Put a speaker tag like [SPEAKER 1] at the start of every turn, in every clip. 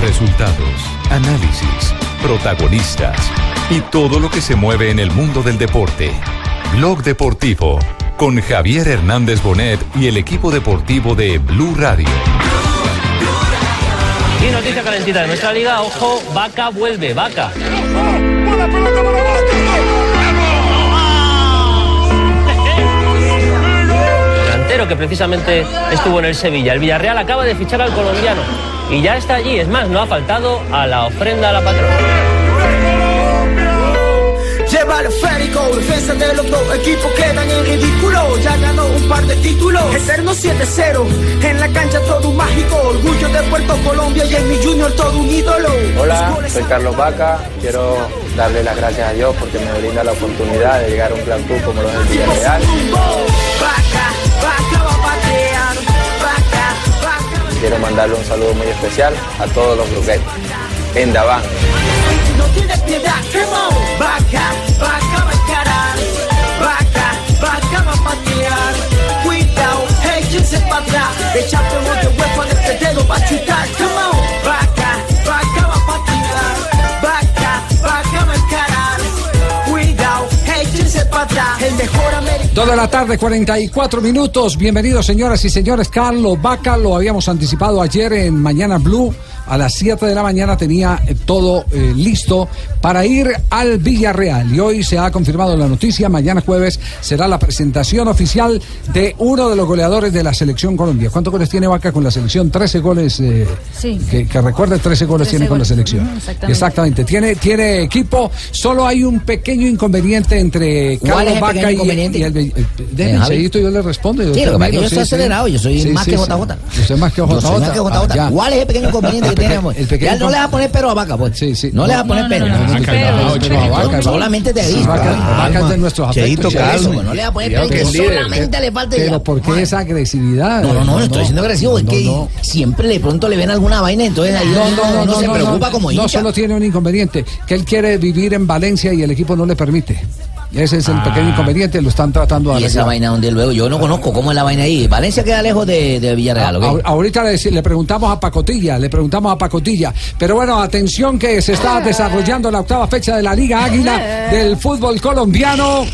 [SPEAKER 1] Resultados, análisis, protagonistas y todo lo que se mueve en el mundo del deporte. Blog Deportivo con Javier Hernández Bonet y el equipo deportivo de Blue Radio.
[SPEAKER 2] Y noticia calentita de nuestra liga, ojo, Vaca vuelve, Vaca. Delantero que precisamente estuvo en el Sevilla. El Villarreal acaba de fichar al colombiano y ya está allí. Es más, no ha faltado a la ofrenda a la patrona.
[SPEAKER 3] Lleva el esférico, defensa de los dos equipos quedan en ridículo. Ya ganó un par de títulos, eterno 7-0. En la cancha todo un mágico, orgullo de Puerto Colombia y en mi junior todo un ídolo.
[SPEAKER 4] Hola, soy Carlos Vaca. Quiero darle las gracias a Dios porque me brinda la oportunidad de llegar a un plan club como lo es el Villarreal.
[SPEAKER 3] Vaca
[SPEAKER 4] Quiero mandarle un saludo muy especial a todos los bruguetes. En Daván.
[SPEAKER 3] Echate un de este dedo chutar, El mejor americano.
[SPEAKER 5] De la tarde, 44 minutos. Bienvenidos, señoras y señores. Carlos Vaca, lo habíamos anticipado ayer en Mañana Blue. A las 7 de la mañana tenía eh, todo eh, listo para ir al Villarreal. Y hoy se ha confirmado la noticia. Mañana jueves será la presentación oficial de uno de los goleadores de la selección Colombia. ¿Cuántos goles tiene Vaca con la selección? 13 goles. eh,
[SPEAKER 6] Sí.
[SPEAKER 5] que, que recuerde, 13 goles
[SPEAKER 6] 13
[SPEAKER 5] tiene con la selección.
[SPEAKER 6] Exactamente.
[SPEAKER 5] Exactamente. Tiene, tiene equipo. Solo hay un pequeño inconveniente entre
[SPEAKER 7] ¿Cuál
[SPEAKER 5] Carlos
[SPEAKER 7] es
[SPEAKER 5] Vaca
[SPEAKER 7] pequeño
[SPEAKER 5] y,
[SPEAKER 7] inconveniente?
[SPEAKER 5] y el. eh,
[SPEAKER 7] Eh,
[SPEAKER 5] yo le respondo. yo
[SPEAKER 7] Sí, lo que pasa es que
[SPEAKER 5] termino,
[SPEAKER 7] yo estoy acelerado, yo soy más que JJ.
[SPEAKER 5] Usted es más que JJ.
[SPEAKER 7] Yo soy más que JJ.
[SPEAKER 5] Ah, ya.
[SPEAKER 7] ¿Cuál es el pequeño inconveniente que tenemos? ya no le vas a poner pero a vaca, pues.
[SPEAKER 5] Sí, sí.
[SPEAKER 7] No, le vas a poner
[SPEAKER 6] no,
[SPEAKER 7] pero.
[SPEAKER 6] no, no,
[SPEAKER 7] No,
[SPEAKER 6] no,
[SPEAKER 7] no, no, no, no, Solamente te digo.
[SPEAKER 5] Vaca, es de nuestros afectos.
[SPEAKER 7] Pues, no le vas a poner pero. Solamente le falta
[SPEAKER 5] Pero. ¿por qué esa agresividad?
[SPEAKER 7] No, no, no, no estoy siendo agresivo, es
[SPEAKER 5] no,
[SPEAKER 7] que
[SPEAKER 5] no.
[SPEAKER 7] siempre de pronto le ven alguna vaina, entonces ahí
[SPEAKER 5] No, no, no, no,
[SPEAKER 7] se
[SPEAKER 5] no,
[SPEAKER 7] preocupa
[SPEAKER 5] no,
[SPEAKER 7] como
[SPEAKER 5] no
[SPEAKER 7] hincha.
[SPEAKER 5] solo tiene un inconveniente, que él quiere vivir en Valencia y el equipo no le permite. Ese es el pequeño inconveniente, lo están tratando de
[SPEAKER 7] Y esa
[SPEAKER 5] arreglar.
[SPEAKER 7] vaina donde luego, yo no conozco cómo es la vaina ahí. Valencia queda lejos de, de Villarreal, ¿ok?
[SPEAKER 5] A- Ahorita le, le preguntamos a Pacotilla, le preguntamos a Pacotilla. Pero bueno, atención que se está desarrollando la octava fecha de la Liga Águila del fútbol colombiano.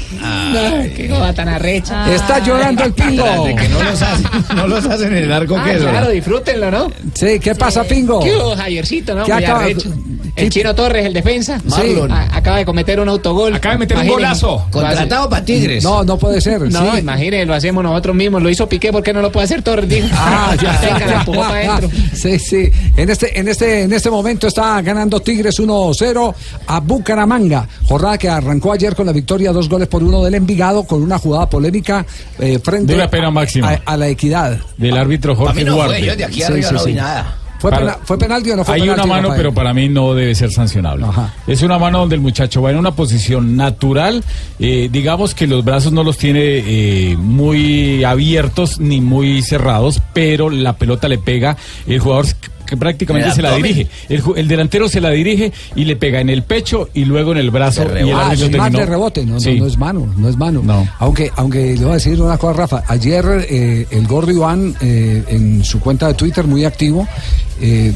[SPEAKER 6] Qué cosa tan arrecha.
[SPEAKER 5] Está llorando el pingo.
[SPEAKER 8] De que no los hacen, no los hacen en el arco
[SPEAKER 6] Ah,
[SPEAKER 8] queso.
[SPEAKER 6] claro, disfrútenlo, ¿no?
[SPEAKER 5] Sí, ¿qué pasa, pingo?
[SPEAKER 6] ¿Qué hubo, Javiercito, no?
[SPEAKER 5] ¿Qué
[SPEAKER 6] Muy
[SPEAKER 5] acaba-
[SPEAKER 6] arrecho.
[SPEAKER 5] ¿Qué-
[SPEAKER 6] El Chino Torres, el defensa.
[SPEAKER 5] Marlon.
[SPEAKER 6] A- acaba de cometer un autogol.
[SPEAKER 9] Acaba de meter un
[SPEAKER 6] Imagínense.
[SPEAKER 7] Contratado para Tigres.
[SPEAKER 5] No, no puede ser.
[SPEAKER 6] No,
[SPEAKER 5] sí.
[SPEAKER 6] imagínense, lo hacemos nosotros mismos. Lo hizo Piqué, ¿por qué no lo puede hacer Torres?
[SPEAKER 5] Ah, ya,
[SPEAKER 6] Venga,
[SPEAKER 5] ya,
[SPEAKER 6] la
[SPEAKER 5] ya,
[SPEAKER 6] para
[SPEAKER 5] ya.
[SPEAKER 6] adentro.
[SPEAKER 5] Sí, sí. En este, en este, en este momento está ganando Tigres 1-0 a Bucaramanga. Jornada que arrancó ayer con la victoria dos goles por uno del Envigado con una jugada polémica eh, frente
[SPEAKER 9] Dura pena máxima.
[SPEAKER 5] a, a la equidad.
[SPEAKER 9] Del árbitro
[SPEAKER 7] A mí
[SPEAKER 9] Jorge
[SPEAKER 7] fue, yo de aquí
[SPEAKER 5] Sí,
[SPEAKER 7] arriba
[SPEAKER 5] sí,
[SPEAKER 7] no vi
[SPEAKER 5] sí.
[SPEAKER 7] nada.
[SPEAKER 5] ¿Fue,
[SPEAKER 9] Para-
[SPEAKER 5] pena- ¿Fue penalti o no fue
[SPEAKER 9] Hay
[SPEAKER 5] penalti?
[SPEAKER 9] una mano,
[SPEAKER 5] Rafael?
[SPEAKER 9] pero para mí no debe ser sancionable.
[SPEAKER 5] Ajá.
[SPEAKER 9] Es una mano donde el muchacho va en una posición natural. eh, digamos que los brazos no los tiene eh, muy abiertos ni muy cerrados, pero la pelota le pega. El jugador que prácticamente se la dirige. El, ju- el delantero se la dirige y le pega en el pecho y luego en el brazo. Y el
[SPEAKER 7] rebote.
[SPEAKER 5] Ah, es más
[SPEAKER 9] terminó-
[SPEAKER 5] de rebote, no, no,
[SPEAKER 9] Sí.
[SPEAKER 5] no es mano, no es mano.
[SPEAKER 9] No.
[SPEAKER 5] Aunque, aunque le voy a decir una cosa, Rafa. Ayer eh, el gordo Iván, eh, en su cuenta de Twitter, muy activo, eh,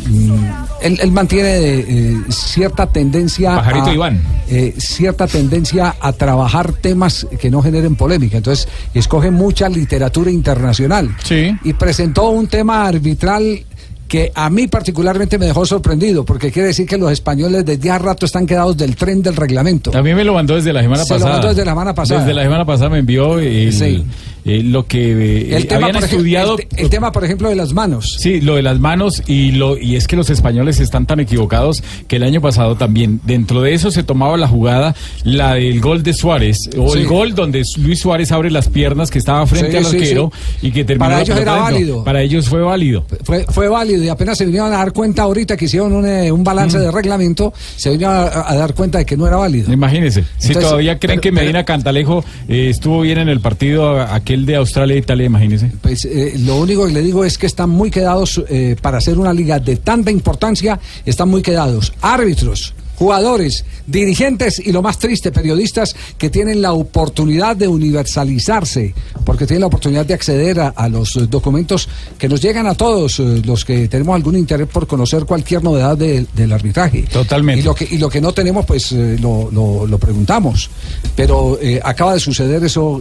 [SPEAKER 5] él, él mantiene eh, cierta tendencia
[SPEAKER 9] Pajarito
[SPEAKER 5] a,
[SPEAKER 9] Iván.
[SPEAKER 5] eh, cierta tendencia a trabajar temas que no generen polémica. Entonces, escoge mucha literatura internacional.
[SPEAKER 9] Sí.
[SPEAKER 5] Y presentó un tema arbitral que a mí particularmente me dejó sorprendido, porque quiere decir que los españoles desde hace rato están quedados del tren del reglamento.
[SPEAKER 9] También me lo mandó desde la semana
[SPEAKER 5] Se lo
[SPEAKER 9] pasada.
[SPEAKER 5] mandó desde la semana pasada.
[SPEAKER 9] Desde la semana pasada me envió el-
[SPEAKER 5] Sí.
[SPEAKER 9] eh, lo que eh,
[SPEAKER 5] El tema,
[SPEAKER 9] habían
[SPEAKER 5] ejemplo,
[SPEAKER 9] estudiado.
[SPEAKER 5] el, te- el tema, por ejemplo, de las manos.
[SPEAKER 9] Sí, lo de las manos y lo y es que los españoles están tan equivocados que el año pasado también dentro de eso se tomaba la jugada la del gol de Suárez o
[SPEAKER 5] Sí.
[SPEAKER 9] el gol donde Luis Suárez abre las piernas que estaba frente
[SPEAKER 5] Sí,
[SPEAKER 9] al arquero y que terminó
[SPEAKER 5] Para ellos era válido.
[SPEAKER 9] Para ellos fue válido.
[SPEAKER 5] Fue, fue válido. Válido y apenas se vinieron a dar cuenta ahorita que hicieron un, eh, un balance de reglamento, se vinieron a, a dar cuenta de que no era válido.
[SPEAKER 9] Imagínense, si todavía creen
[SPEAKER 5] pero-
[SPEAKER 9] que Medina Cantalejo eh, estuvo bien en el partido aquel de Australia e Italia, imagínense.
[SPEAKER 5] Pues eh, lo único que le digo es que están muy quedados eh, para hacer una liga de tanta importancia, están muy quedados. Árbitros, jugadores, dirigentes y lo más triste, periodistas que tienen la oportunidad de universalizarse, porque tienen la oportunidad de acceder a, a los eh, documentos que nos llegan a todos eh, los que tenemos algún interés por conocer cualquier novedad de- del arbitraje.
[SPEAKER 9] Totalmente.
[SPEAKER 5] Y lo que, y lo que no tenemos, pues eh, lo, lo- lo preguntamos. Pero eh, acaba de suceder eso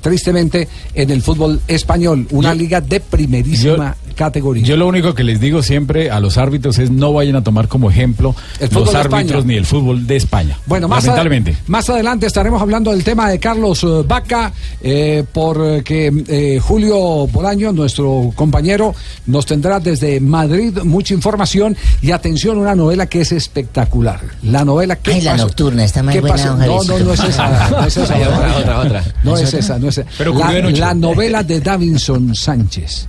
[SPEAKER 5] tristemente en el fútbol español, una liga de primerísima categoría.
[SPEAKER 9] Yo lo único que les digo siempre a los árbitros es no vayan a tomar como ejemplo los árbitros ni el fútbol de España.
[SPEAKER 5] Bueno, más,
[SPEAKER 9] lamentablemente.
[SPEAKER 5] más adelante estaremos hablando del tema de Carlos eh, Vaca, eh, porque eh, Julio Bolaño, nuestro compañero, nos tendrá desde Madrid mucha información y atención, una novela que es espectacular. La novela que
[SPEAKER 7] Ay, la nocturna, está más
[SPEAKER 5] ¿Qué
[SPEAKER 7] buena, don
[SPEAKER 5] No, no, no es esa. No es esa,
[SPEAKER 7] Ay, otra,
[SPEAKER 5] Bolaño.
[SPEAKER 7] otra, otra.
[SPEAKER 5] No
[SPEAKER 7] ¿Es
[SPEAKER 5] esa, no es esa.
[SPEAKER 7] Pero
[SPEAKER 5] la,
[SPEAKER 7] ocurrió de noche.
[SPEAKER 5] la novela de Davinson Sánchez.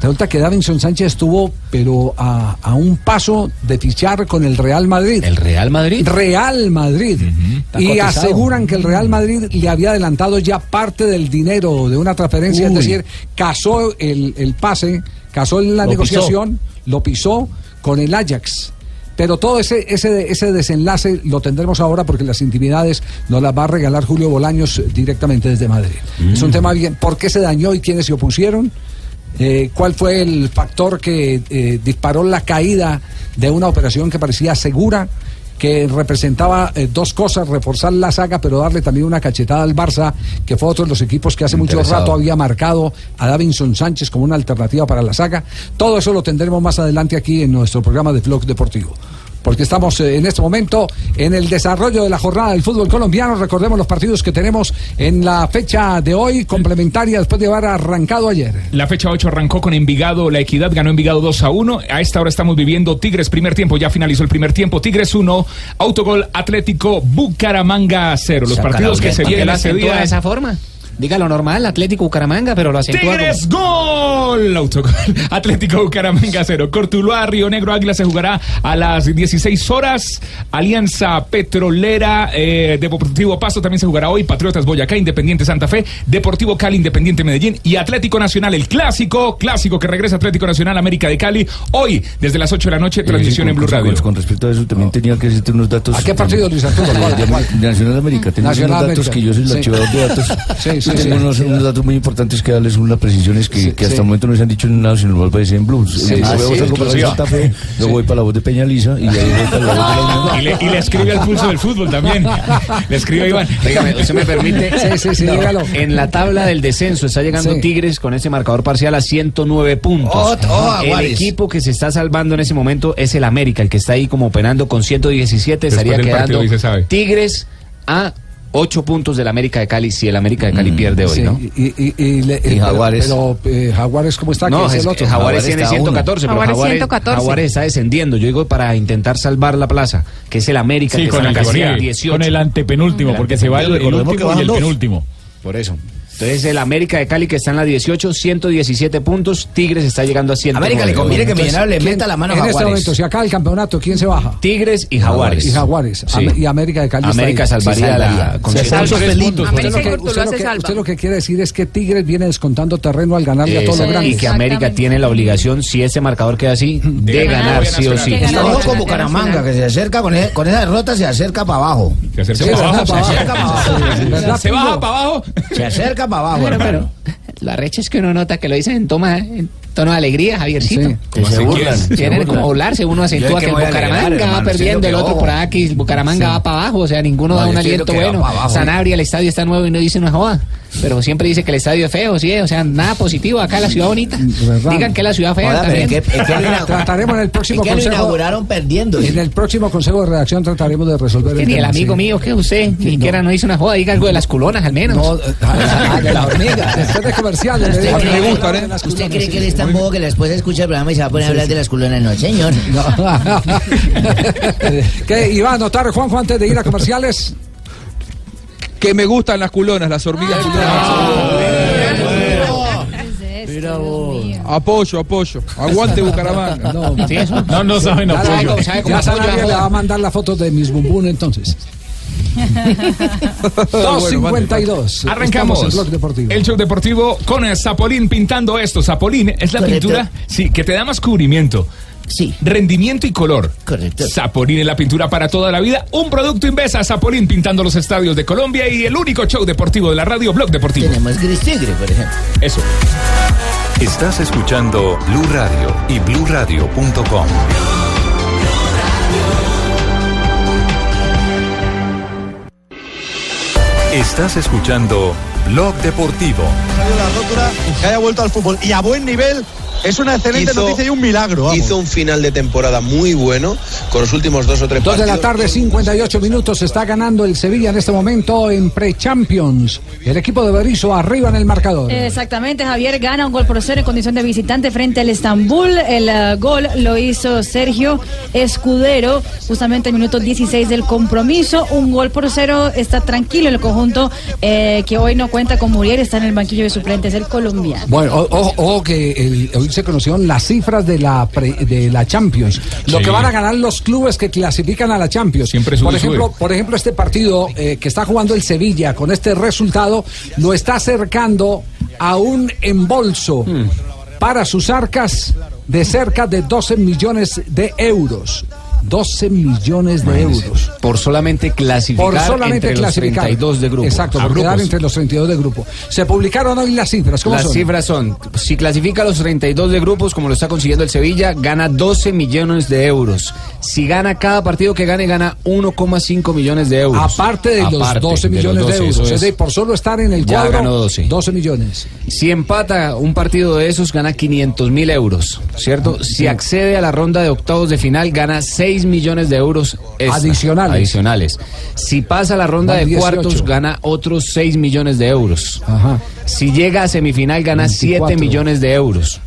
[SPEAKER 5] Resulta que Davinson Sánchez estuvo, pero a, a un paso de fichar con el Real Madrid. ¿El
[SPEAKER 10] Real Madrid?
[SPEAKER 5] Real Madrid. Y
[SPEAKER 10] cotizado.
[SPEAKER 5] aseguran que el Real Madrid le había adelantado ya parte del dinero de una transferencia,
[SPEAKER 10] Uy.
[SPEAKER 5] es decir, casó el, el pase, casó la
[SPEAKER 10] Lo
[SPEAKER 5] negociación, lo pisó con el Ajax. Pero todo ese, ese, ese desenlace lo tendremos ahora porque las intimidades nos las va a regalar Julio Bolaños directamente desde Madrid. Es un tema bien. ¿Por qué se dañó y quiénes se opusieron? Eh, ¿Cuál fue el factor que eh, disparó la caída de una operación que parecía segura? que representaba eh, dos cosas, reforzar la saga, pero darle también una cachetada al Barça, que fue otro de los equipos que hace mucho rato había marcado a Davinson Sánchez como una alternativa para la saga. Todo eso lo tendremos más adelante aquí en nuestro programa de Vlog Deportivo. Porque estamos eh, en este momento en el desarrollo de la jornada del fútbol colombiano. Recordemos los partidos que tenemos en la fecha de hoy, complementaria después de haber arrancado ayer.
[SPEAKER 11] La fecha 8 arrancó con Envigado, la Equidad ganó Envigado 2 a 1. A esta hora estamos viviendo Tigres primer tiempo, ya finalizó el primer tiempo. Tigres 1, Autogol Atlético Bucaramanga 0. Los partidos que se vienen
[SPEAKER 6] ¿Por qué
[SPEAKER 11] ese
[SPEAKER 6] lo acentúa
[SPEAKER 11] día.
[SPEAKER 6] de esa forma? Diga lo normal, Atlético Bucaramanga, pero lo acentúa como-
[SPEAKER 11] Tigres gol, autogol. Atlético Bucaramanga 0. Cortuluá, Río Negro Águila se jugará a las 16 horas. Alianza Petrolera, eh, Deportivo Pasto también se jugará hoy. Patriotas Boyacá, Independiente Santa Fe, Deportivo Cali, Independiente Medellín y Atlético Nacional, el clásico, clásico que regresa Atlético Nacional América de Cali. Hoy, desde las 8 de la noche, transmisión
[SPEAKER 8] Eh,
[SPEAKER 11] en
[SPEAKER 8] con-
[SPEAKER 11] Blue
[SPEAKER 8] con-
[SPEAKER 11] Radio.
[SPEAKER 8] Con respecto a eso, también tenía que decirte unos datos.
[SPEAKER 5] ¿A qué partido, Luis Arturo?
[SPEAKER 8] De Nacional América.
[SPEAKER 5] Nacional
[SPEAKER 8] unos datos
[SPEAKER 5] América.
[SPEAKER 8] que yo soy el
[SPEAKER 5] Sí.
[SPEAKER 8] archivador de datos.
[SPEAKER 5] Sí, sí,
[SPEAKER 8] tengo
[SPEAKER 5] sí.
[SPEAKER 8] unos, unos datos muy importantes que darles unas precisiones que, que hasta
[SPEAKER 5] sí.
[SPEAKER 8] el momento no se han dicho en nada, sino lo voy a decir en blues.
[SPEAKER 5] Sí,
[SPEAKER 8] Luego
[SPEAKER 5] sí,
[SPEAKER 8] salgo
[SPEAKER 5] sí,
[SPEAKER 8] para
[SPEAKER 5] exclusiva.
[SPEAKER 8] Santa Fe, luego voy para la voz de Peñaliza y de ahí voy para la voz de la Unión.
[SPEAKER 11] Y le, y le escribe al pulso del fútbol también. Le escribe a Iván.
[SPEAKER 6] Dígame, ¿usted me permite?
[SPEAKER 5] Sí, sí, sí,
[SPEAKER 6] No,
[SPEAKER 5] dígalo.
[SPEAKER 6] En la tabla del descenso está llegando
[SPEAKER 5] Sí.
[SPEAKER 6] Tigres con ese marcador parcial a 109 puntos.
[SPEAKER 7] Oh, oh,
[SPEAKER 6] el equipo que se está salvando en ese momento es el América, el que está ahí como operando con 117.
[SPEAKER 11] Después
[SPEAKER 6] estaría
[SPEAKER 11] partido
[SPEAKER 6] quedando. Tigres a 8 puntos del América de Cali si el América de Cali pierde hoy,
[SPEAKER 5] Sí,
[SPEAKER 6] ¿no?
[SPEAKER 5] y, y- y le-
[SPEAKER 8] Y
[SPEAKER 5] pero-
[SPEAKER 8] Jaguares.
[SPEAKER 5] Pero, eh, Jaguares, ¿cómo está?
[SPEAKER 6] No,
[SPEAKER 5] ¿Quién es
[SPEAKER 6] es-
[SPEAKER 5] el otro?
[SPEAKER 6] Jaguares
[SPEAKER 8] Jaguares
[SPEAKER 6] tiene
[SPEAKER 8] está a uno.
[SPEAKER 6] 114, pero
[SPEAKER 12] Jaguares
[SPEAKER 6] Jaguares,
[SPEAKER 12] 114.
[SPEAKER 6] Jaguares está descendiendo. Yo digo para intentar salvar la plaza, que es el América
[SPEAKER 9] Sí,
[SPEAKER 6] que
[SPEAKER 9] con
[SPEAKER 6] está
[SPEAKER 9] el,
[SPEAKER 6] en la
[SPEAKER 9] sí,
[SPEAKER 6] casilla 18.
[SPEAKER 9] con el antepenúltimo,
[SPEAKER 6] El
[SPEAKER 9] porque se va el, el
[SPEAKER 8] Recordemos que
[SPEAKER 9] último y el
[SPEAKER 8] dos.
[SPEAKER 9] penúltimo.
[SPEAKER 6] Por eso. Entonces el América de Cali que está en la 18, 117 puntos, Tigres está llegando a 109.
[SPEAKER 7] América le conviene que Millonarios le
[SPEAKER 5] ¿quién-
[SPEAKER 7] meta la mano a
[SPEAKER 5] En este
[SPEAKER 7] Jaguares.
[SPEAKER 5] momento, si acaba el campeonato, ¿quién se baja?
[SPEAKER 6] Tigres y Jaguares.
[SPEAKER 5] Y Jaguares.
[SPEAKER 6] Sí.
[SPEAKER 5] Y América de Cali está
[SPEAKER 6] América
[SPEAKER 5] ahí.
[SPEAKER 6] salvaría
[SPEAKER 7] Se
[SPEAKER 6] la.
[SPEAKER 5] Usted lo,
[SPEAKER 12] América y
[SPEAKER 5] que,
[SPEAKER 12] Cortuluá
[SPEAKER 5] usted lo
[SPEAKER 12] se
[SPEAKER 5] que-
[SPEAKER 12] salvan.
[SPEAKER 5] usted lo que quiere decir es que Tigres viene descontando terreno al ganarle a todos los grandes.
[SPEAKER 6] y que América tiene la obligación, si ese marcador queda así, de
[SPEAKER 11] ganar,
[SPEAKER 6] sí o sí.
[SPEAKER 7] Está
[SPEAKER 12] ganó
[SPEAKER 7] ojo con
[SPEAKER 12] Nacional.
[SPEAKER 7] Bucaramanga, que se acerca con, e- con esa derrota, se acerca para abajo.
[SPEAKER 11] Se acerca para abajo.
[SPEAKER 7] Se acerca para abajo.
[SPEAKER 5] ¿Verdad,
[SPEAKER 11] Se baja para abajo.
[SPEAKER 7] Se acerca para abajo,
[SPEAKER 6] Bueno,
[SPEAKER 7] hermano.
[SPEAKER 6] pero la recha es que uno nota que lo dicen en, toma, en tono de alegría, Javiercito.
[SPEAKER 5] Sí.
[SPEAKER 7] Que se burlan. se
[SPEAKER 6] Quieren
[SPEAKER 7] burlan.
[SPEAKER 6] como burlarse, uno acentúa que
[SPEAKER 7] que
[SPEAKER 6] el Bucaramanga va
[SPEAKER 7] hermano,
[SPEAKER 6] perdiendo, el otro por aquí, el Bucaramanga va para abajo, o sea, ninguno
[SPEAKER 7] No,
[SPEAKER 6] da un aliento bueno.
[SPEAKER 7] abajo.
[SPEAKER 6] Sanabria, el estadio está nuevo y no dice una joda, pero siempre dice que el estadio es feo, sí, o sea, nada positivo, acá la ciudad bonita.
[SPEAKER 5] ¿Verdad?
[SPEAKER 6] Digan que es la ciudad fea también.
[SPEAKER 7] es que- es que lo ina-
[SPEAKER 5] Trataremos en el próximo
[SPEAKER 7] es que lo
[SPEAKER 5] consejo.
[SPEAKER 7] inauguraron perdiendo.
[SPEAKER 5] En el próximo consejo de redacción trataremos de resolver
[SPEAKER 6] Que ni el amigo
[SPEAKER 5] sí.
[SPEAKER 6] mío que usted, ni siquiera no hizo una joda, diga algo de las culonas al menos.
[SPEAKER 5] No, de la hormiga. Después de comerciales. le
[SPEAKER 7] ¿Usted
[SPEAKER 5] digo,
[SPEAKER 7] cree, que-
[SPEAKER 5] gustan, ¿eh? Las
[SPEAKER 7] ¿Usted
[SPEAKER 5] culonas,
[SPEAKER 7] cree
[SPEAKER 5] sí.
[SPEAKER 7] que él es tan bobo que después escucha el programa y se va a poner a hablar de las culonas? No, señor.
[SPEAKER 5] ¿Qué iba a anotar Juanjo antes de ir a comerciales?
[SPEAKER 13] Que me gustan las culonas, las hormigas culonas.
[SPEAKER 7] Mira vos.
[SPEAKER 13] Apoyo, apoyo. Aguante Bucaramanga.
[SPEAKER 5] No,
[SPEAKER 6] Sí, eso.
[SPEAKER 9] No, no saben
[SPEAKER 5] Ya
[SPEAKER 9] apoyo.
[SPEAKER 5] sabe-
[SPEAKER 6] ¿Sabe cómo
[SPEAKER 5] ya va a mandar la foto de mis bumbún entonces.
[SPEAKER 13] Bueno,
[SPEAKER 5] 252.
[SPEAKER 11] Arrancamos
[SPEAKER 5] Estamos en Blog Deportivo.
[SPEAKER 11] el show deportivo con el Zapolín pintando esto. Zapolín es la
[SPEAKER 7] Correcto.
[SPEAKER 11] pintura sí, que te da más cubrimiento.
[SPEAKER 7] Sí.
[SPEAKER 11] Rendimiento y color.
[SPEAKER 7] Correcto.
[SPEAKER 11] Zapolín es la pintura para toda la vida. Un producto Invesa. Zapolín pintando los estadios de Colombia y el único show deportivo de la radio Blog Deportivo.
[SPEAKER 7] Tenemos Gris Tigre, por ejemplo.
[SPEAKER 11] Eso.
[SPEAKER 1] Estás escuchando Blue Radio y bluradio.com. Estás escuchando Blog Deportivo.
[SPEAKER 10] la rotura que haya vuelto al fútbol y a buen nivel es una excelente
[SPEAKER 12] Hizo-
[SPEAKER 10] noticia y un milagro. vamos.
[SPEAKER 12] Hizo un final de temporada muy bueno con los últimos dos o tres
[SPEAKER 5] Dos de la tarde, 58 minutos. Está ganando el Sevilla en este momento en Pre-Champions. El equipo de Berizzo arriba en el marcador.
[SPEAKER 14] Exactamente, Javier gana un gol por cero en condición de visitante frente al Estambul. El eh, gol lo hizo Sergio Escudero, justamente en el minuto 16 del compromiso. Un gol por cero, está tranquilo el conjunto eh, que hoy no cuenta con Muriel, está en el banquillo de suplentes, el colombiano.
[SPEAKER 5] Bueno, o- ojo, que el- hoy se conocieron las cifras de la pre- de la Champions. Lo
[SPEAKER 11] Sí.
[SPEAKER 5] que van a ganar los clubes que clasifican a la Champions.
[SPEAKER 11] Siempre sube
[SPEAKER 5] por
[SPEAKER 11] sube.
[SPEAKER 5] ejemplo, por ejemplo, este partido eh, que está jugando el Sevilla con este resultado lo está acercando a un embolso
[SPEAKER 11] Hmm.
[SPEAKER 5] para sus arcas de cerca de 12 millones de euros. 12 millones de euros.
[SPEAKER 15] Por solamente clasificar
[SPEAKER 5] Por solamente
[SPEAKER 15] entre
[SPEAKER 5] clasificar.
[SPEAKER 15] los 32 de grupo.
[SPEAKER 5] Exacto, por quedar entre los 32 de grupo. Se publicaron hoy las cifras. ¿Cómo
[SPEAKER 15] Las
[SPEAKER 5] son?
[SPEAKER 15] cifras son, si clasifica a los 32 de grupos, como lo está consiguiendo el Sevilla, gana 12 millones de euros. Si gana cada partido que gane, gana 1,5 millones de euros.
[SPEAKER 5] Aparte de los
[SPEAKER 15] Aparte
[SPEAKER 5] 12
[SPEAKER 15] de los
[SPEAKER 5] millones de
[SPEAKER 15] 12,
[SPEAKER 5] euros. Es decir, por solo estar en el
[SPEAKER 15] Ya
[SPEAKER 5] cuadro,
[SPEAKER 15] ganó 12.
[SPEAKER 5] millones.
[SPEAKER 15] Si empata un partido de esos, gana 500 mil euros, ¿cierto? Si accede a la ronda de octavos de final, gana 6 millones de euros extra,
[SPEAKER 5] Adicionales.
[SPEAKER 15] adicionales. Si pasa la ronda
[SPEAKER 5] Van
[SPEAKER 15] de
[SPEAKER 5] 18.
[SPEAKER 15] cuartos, gana otros 6 millones de euros.
[SPEAKER 5] Ajá.
[SPEAKER 15] Si llega a semifinal, gana 7
[SPEAKER 5] 24.
[SPEAKER 15] millones de euros.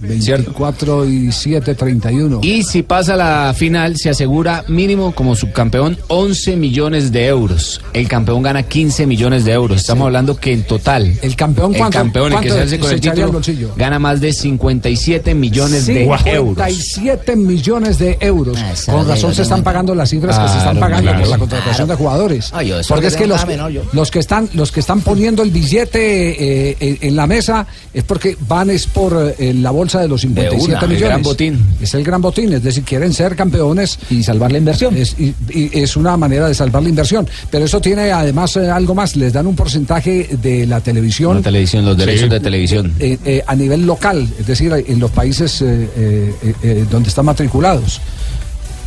[SPEAKER 5] 24 y 7, 31.
[SPEAKER 15] Y si pasa la final, se asegura mínimo como subcampeón 11 millones de euros. El campeón gana 15 millones de euros. Estamos hablando que en total.
[SPEAKER 5] ¿El campeón
[SPEAKER 15] el
[SPEAKER 5] cuánto-
[SPEAKER 15] campeón, el que se hace con
[SPEAKER 5] se
[SPEAKER 15] el título, gana más de 57 millones de euros.
[SPEAKER 5] 57 millones de euros.
[SPEAKER 7] esa
[SPEAKER 5] Con razón se están pagando las cifras que se están pagando
[SPEAKER 15] claro.
[SPEAKER 5] por la contratación
[SPEAKER 7] Claro.
[SPEAKER 5] de jugadores.
[SPEAKER 7] Ay, yo eso
[SPEAKER 5] Porque
[SPEAKER 7] que
[SPEAKER 5] es que los,
[SPEAKER 7] menor, yo.
[SPEAKER 5] los que están los que están poniendo el billete eh, en, en la mesa es porque van es por eh, la bolsa de los 57
[SPEAKER 15] una, el
[SPEAKER 5] millones.
[SPEAKER 15] gran botín.
[SPEAKER 5] Es el gran botín, es decir, quieren ser campeones y salvar la inversión. Es, y, y es una manera de salvar la inversión. Pero eso tiene además eh, algo más, les dan un porcentaje de la televisión
[SPEAKER 15] La televisión, los derechos de televisión.
[SPEAKER 5] eh, eh, a nivel local, es decir, en los países eh, eh, eh, donde están matriculados.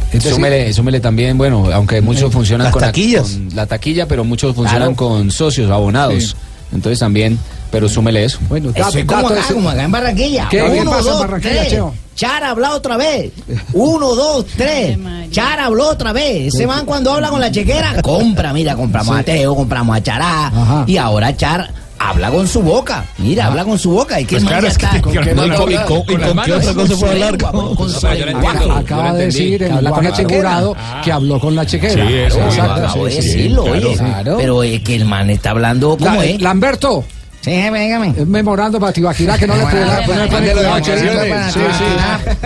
[SPEAKER 5] Es decir,
[SPEAKER 15] Súmele, súmele también, bueno, aunque muchos funcionan
[SPEAKER 10] Las
[SPEAKER 15] con, con la taquilla, pero muchos funcionan
[SPEAKER 7] Claro.
[SPEAKER 15] con socios, abonados.
[SPEAKER 10] Sí.
[SPEAKER 15] Entonces también, pero súmele eso.
[SPEAKER 5] bueno,
[SPEAKER 7] Eso
[SPEAKER 5] dato-
[SPEAKER 7] es como
[SPEAKER 5] dato
[SPEAKER 7] acá, como acá en Barranquilla.
[SPEAKER 5] ¿Qué- qué
[SPEAKER 7] Uno,
[SPEAKER 5] pasa en
[SPEAKER 7] dos,
[SPEAKER 5] Barranquilla,
[SPEAKER 7] tres.
[SPEAKER 5] Cheo?
[SPEAKER 7] Char habló otra vez. Uno, dos, tres. Char habló otra vez. Ese man cuando habla con la chequera, compra, mira, compramos a Teo, compramos a Chará.
[SPEAKER 5] Ajá.
[SPEAKER 7] Y ahora Char habla con su boca. Mira, habla con su boca. Y que
[SPEAKER 11] Pues
[SPEAKER 7] el man
[SPEAKER 11] claro,
[SPEAKER 7] ya
[SPEAKER 11] es que
[SPEAKER 7] está.
[SPEAKER 11] con qué
[SPEAKER 7] No,
[SPEAKER 11] mano
[SPEAKER 7] con-
[SPEAKER 11] habla,
[SPEAKER 7] con-
[SPEAKER 11] con
[SPEAKER 7] con
[SPEAKER 11] las
[SPEAKER 7] qué
[SPEAKER 11] manos.
[SPEAKER 7] otra cosa puede hablar? Con- con su lenguaje.
[SPEAKER 5] Acaba de decir el
[SPEAKER 7] habla con la
[SPEAKER 5] lenguaje
[SPEAKER 7] chequera.
[SPEAKER 5] asegurado que habló con la chequera.
[SPEAKER 11] Sí, eso,
[SPEAKER 7] acabo de decirlo, oye. Pero es que el man está hablando como es.
[SPEAKER 5] Lamberto,
[SPEAKER 7] Sí, jefe, dígame.
[SPEAKER 5] es memorando para Tibaquirá que no le puede dar
[SPEAKER 7] de.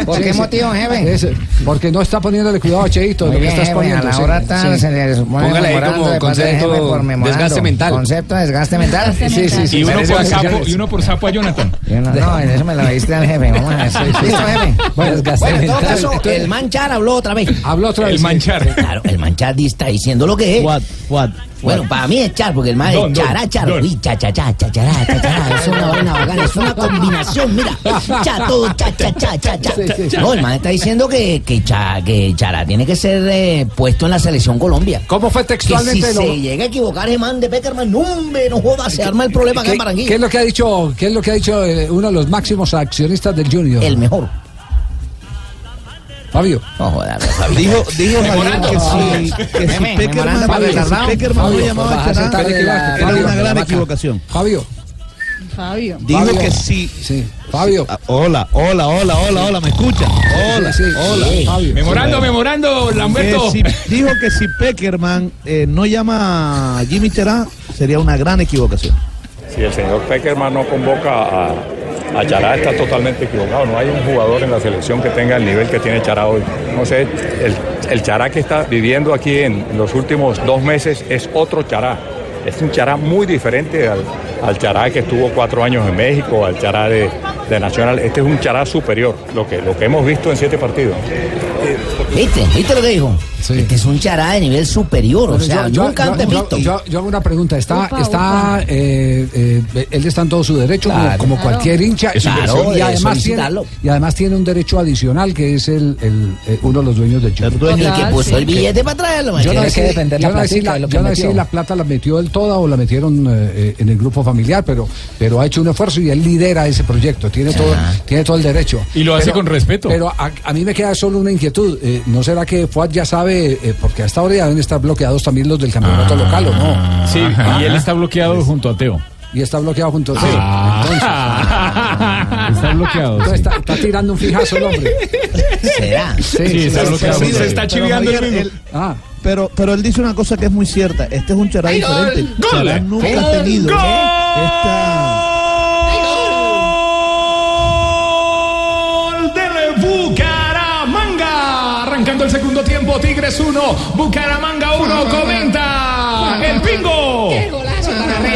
[SPEAKER 7] ¿Por qué motivo, jefe?
[SPEAKER 5] Es, porque no está poniéndole cuidado a Cheito, lo
[SPEAKER 7] Muy
[SPEAKER 5] que
[SPEAKER 7] bien,
[SPEAKER 5] estás
[SPEAKER 7] jefe,
[SPEAKER 5] poniendo.
[SPEAKER 7] a la
[SPEAKER 5] sí. Sí.
[SPEAKER 7] se le supone
[SPEAKER 15] Póngale ahí como
[SPEAKER 7] de
[SPEAKER 15] concepto
[SPEAKER 7] memorando.
[SPEAKER 15] desgaste mental.
[SPEAKER 7] Concepto de desgaste mental.
[SPEAKER 5] Sí, sí, sí.
[SPEAKER 11] Y uno, por sapo, y uno por sapo a Jonathan.
[SPEAKER 7] No, en eso me lo diste al jefe. Vamos a ver. ¿Listo, jefe?
[SPEAKER 5] Bueno, desgaste
[SPEAKER 7] Bueno, en todo caso, el manchar habló otra vez.
[SPEAKER 5] Habló otra vez.
[SPEAKER 11] El manchar.
[SPEAKER 7] Claro, el manchar está diciendo lo que es.
[SPEAKER 10] What, what,
[SPEAKER 7] Bueno, para mí es char, porque el man
[SPEAKER 11] Don,
[SPEAKER 7] es chará, char,
[SPEAKER 11] don.
[SPEAKER 7] uy, cha, cha, cha, cha, chará, cha, chará, es una vaina bacana, es una combinación, mira, cha, todo, cha, cha, cha, cha, cha. No, el man está diciendo que, que, cha, que chará tiene que ser eh, puesto en la selección Colombia.
[SPEAKER 5] ¿Cómo fue
[SPEAKER 7] Que si
[SPEAKER 5] textualmente? lo-
[SPEAKER 7] se llega a equivocar ese man de Peckerman, no, hombre, no joda, se arma el problema acá en
[SPEAKER 5] ¿Qué,
[SPEAKER 7] Barranquilla.
[SPEAKER 5] qué es lo que ha dicho, qué es lo que ha dicho eh, uno de los máximos accionistas del Junior?
[SPEAKER 7] El mejor.
[SPEAKER 5] Fabio.
[SPEAKER 7] No joda, Fabio.
[SPEAKER 10] Dijo, dijo Javier que si, que si Peckerman, si. Peckerman no llamaba a
[SPEAKER 5] bajarse
[SPEAKER 10] Chará,
[SPEAKER 5] tarde de la-
[SPEAKER 10] era
[SPEAKER 5] Fabio,
[SPEAKER 10] una gran equivocación.
[SPEAKER 5] Fabio.
[SPEAKER 14] Fabio.
[SPEAKER 10] Dijo
[SPEAKER 5] Fabio.
[SPEAKER 10] que si...
[SPEAKER 5] Sí. Fabio.
[SPEAKER 10] Ah, Hola, hola, hola, hola, hola, ¿me escucha? Hola,
[SPEAKER 5] Sí, sí,
[SPEAKER 10] hola.
[SPEAKER 5] sí, Fabio.
[SPEAKER 11] Memorando, memorando, Lamberto.
[SPEAKER 10] si- dijo que si Peckerman eh, no llama a Jimmy Cherá, sería una gran equivocación.
[SPEAKER 16] Si el señor Peckerman no convoca a, Chará está totalmente equivocado. No hay un jugador en la selección que tenga el nivel que tiene Chará hoy. No sé, el, el Chará que está viviendo aquí en los últimos dos meses es otro Chará. Es un Chará muy diferente al, al Chará que estuvo cuatro años en México, al Chará de, de Nacional. Este es un Chará superior, lo que, lo que hemos visto en siete partidos.
[SPEAKER 7] ¿Viste? ¿Viste lo que dijo? Este es un chará de nivel superior, o sea,
[SPEAKER 5] yo-
[SPEAKER 7] nunca
[SPEAKER 5] yo-
[SPEAKER 7] antes
[SPEAKER 5] yo-
[SPEAKER 7] visto.
[SPEAKER 5] Yo, yo hago una pregunta. ¿Está, está
[SPEAKER 7] upa.
[SPEAKER 5] eh, eh, él está en todo su derecho, como-
[SPEAKER 7] Claro.
[SPEAKER 5] como,
[SPEAKER 7] Claro.
[SPEAKER 5] cualquier hincha, y- además tiene,
[SPEAKER 7] solicitarlo.
[SPEAKER 5] y además tiene un derecho adicional que es el, el- eh, uno de los dueños del
[SPEAKER 7] dueño el que puso el billete para traerlo,
[SPEAKER 5] Yo no sé,
[SPEAKER 7] que defender la
[SPEAKER 5] la,
[SPEAKER 7] lo que
[SPEAKER 5] no sé si la plata la metió él toda o la metieron eh, en el grupo familiar, pero, pero ha hecho un esfuerzo y él lidera ese proyecto. Tiene, todo, tiene todo el derecho.
[SPEAKER 9] Y lo hace
[SPEAKER 5] Pero-
[SPEAKER 9] con respeto.
[SPEAKER 5] Pero a, a mí me queda solo una inquietud. eh, ¿No será que Fuad ya sabe, eh, porque hasta ahora ya deben estar bloqueados también los del campeonato local o no?
[SPEAKER 9] Sí,
[SPEAKER 5] Ah,
[SPEAKER 9] y él está bloqueado junto a Teo.
[SPEAKER 5] y está bloqueado junto a
[SPEAKER 9] Sí.
[SPEAKER 5] Entonces,
[SPEAKER 9] Está bloqueado.
[SPEAKER 5] entonces
[SPEAKER 9] sí.
[SPEAKER 5] está, está tirando un fijazo el hombre.
[SPEAKER 7] ¿Será?
[SPEAKER 5] Sí,
[SPEAKER 9] Sí, está bloqueado.
[SPEAKER 5] sí,
[SPEAKER 9] Se está
[SPEAKER 13] Pero,
[SPEAKER 9] chiviando el mismo.
[SPEAKER 5] Ah.
[SPEAKER 13] pero, pero él dice una cosa que es muy cierta. Este es un chará diferente.
[SPEAKER 6] ¡Gol!
[SPEAKER 13] Chará nunca
[SPEAKER 6] ¡Gol!
[SPEAKER 13] ha tenido
[SPEAKER 6] ¡Gol!
[SPEAKER 13] esta...
[SPEAKER 11] el segundo tiempo, Tigres 1, Bucaramanga 1, comenta el pingo.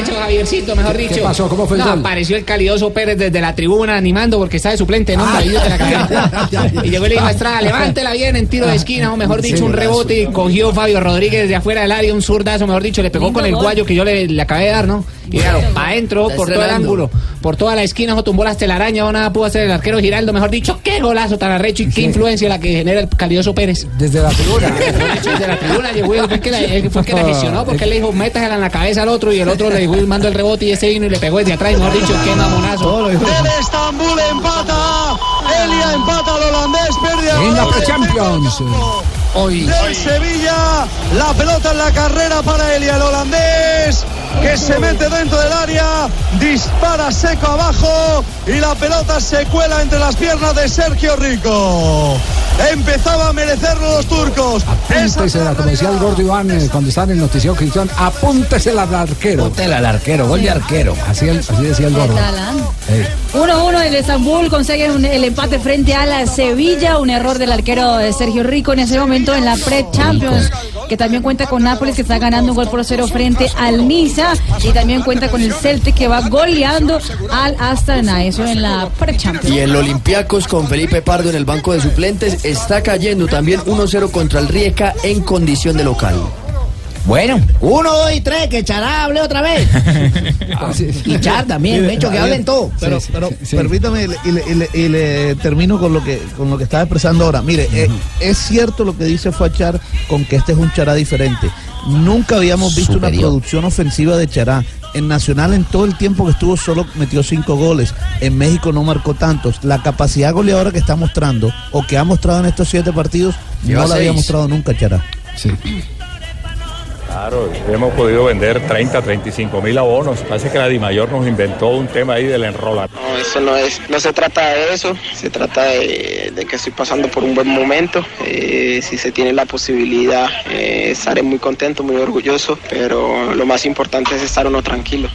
[SPEAKER 6] ¡Qué Javiercito, mejor
[SPEAKER 5] ¿Qué
[SPEAKER 6] dicho!
[SPEAKER 5] pasó? ¿Cómo fue el
[SPEAKER 6] no,
[SPEAKER 5] gol?
[SPEAKER 6] apareció el calidoso Pérez desde la tribuna animando porque está de suplente, ¿no? Hombre, ayúdate la cabeza. Y llegó y le dijo a Estrada, levántela bien en tiro de esquina, o mejor dicho, un rebote. Y cogió Fabio Rodríguez de afuera del área, un zurdazo, mejor dicho, le pegó con el guayo que yo le, le acabé de dar, ¿no? Y claro, para adentro, por todo el ángulo, por toda la esquina, ojo, tumbó las telarañas, o nada pudo hacer el arquero Giraldo, mejor dicho, qué golazo tan arrecho y qué influencia la que genera el calidoso Pérez.
[SPEAKER 5] Desde la tribuna.
[SPEAKER 6] Desde la tribuna llegó y fue que la, él fue que la gestionó porque él le dijo métasela en la cabeza al otro y el otro le dijo mando el rebote y ese vino y le pegó desde atrás y mejor dicho qué mamonazo
[SPEAKER 10] El Estambul empata. Elia empata al holandés. Pierde
[SPEAKER 5] En la
[SPEAKER 10] ahora
[SPEAKER 5] Pre-Champions. Hoy.
[SPEAKER 10] del Sevilla. La pelota en la carrera para Elia, el holandés, que se mete dentro del área, dispara seco abajo y la pelota se cuela entre las piernas de Sergio Rico. Empezaba a merecerlo los turcos.
[SPEAKER 5] Apúntesela, como decía el gordo Iván eh, cuando estaba en el noticiero Cristian, apúntesela al arquero.
[SPEAKER 7] Apúntela al arquero, gol de arquero.
[SPEAKER 5] Así, el- así decía el gordo.
[SPEAKER 14] ¿Qué tal, ah?
[SPEAKER 5] Eh,
[SPEAKER 14] 1-1 el Estambul consigue un- el empate frente a la Sevilla, un error del arquero de Sergio Rico en ese momento en la Pre-Champions, que también cuenta con Nápoles que está ganando un gol por cero frente al Niza y también cuenta con el Celtic que va goleando al Astana, eso en la Pre-Champions.
[SPEAKER 17] Y el Olympiacos con Felipe Pardo en el banco de suplentes está cayendo también 1-0 contra el Rijeka en condición de local.
[SPEAKER 7] Bueno, uno, dos y tres, que Chará hable otra vez. Y Char también, me he dicho que hablen todo.
[SPEAKER 13] Pero, pero permítame y le, y le- y le- y le termino con lo que con lo que estaba expresando ahora. Mire, eh, es cierto lo que dice Fachar con que este es un Chará diferente. Nunca habíamos visto una producción ofensiva de Chará. En Nacional, en todo el tiempo que estuvo, solo metió cinco goles. En México no marcó tantos. La capacidad goleadora que está mostrando, o que ha mostrado en estos siete partidos,
[SPEAKER 17] Lleva
[SPEAKER 13] no la había mostrado nunca Chará.
[SPEAKER 5] Sí.
[SPEAKER 16] Claro, hemos podido vender 30, 35 mil abonos. Parece que la Dimayor nos inventó un tema ahí del enrolar.
[SPEAKER 18] No, eso no es, no se trata de eso, se trata de, de que estoy pasando por un buen momento. Eh, si se tiene la posibilidad, eh, estaré muy contento, muy orgulloso, pero lo más importante es estar uno tranquilo.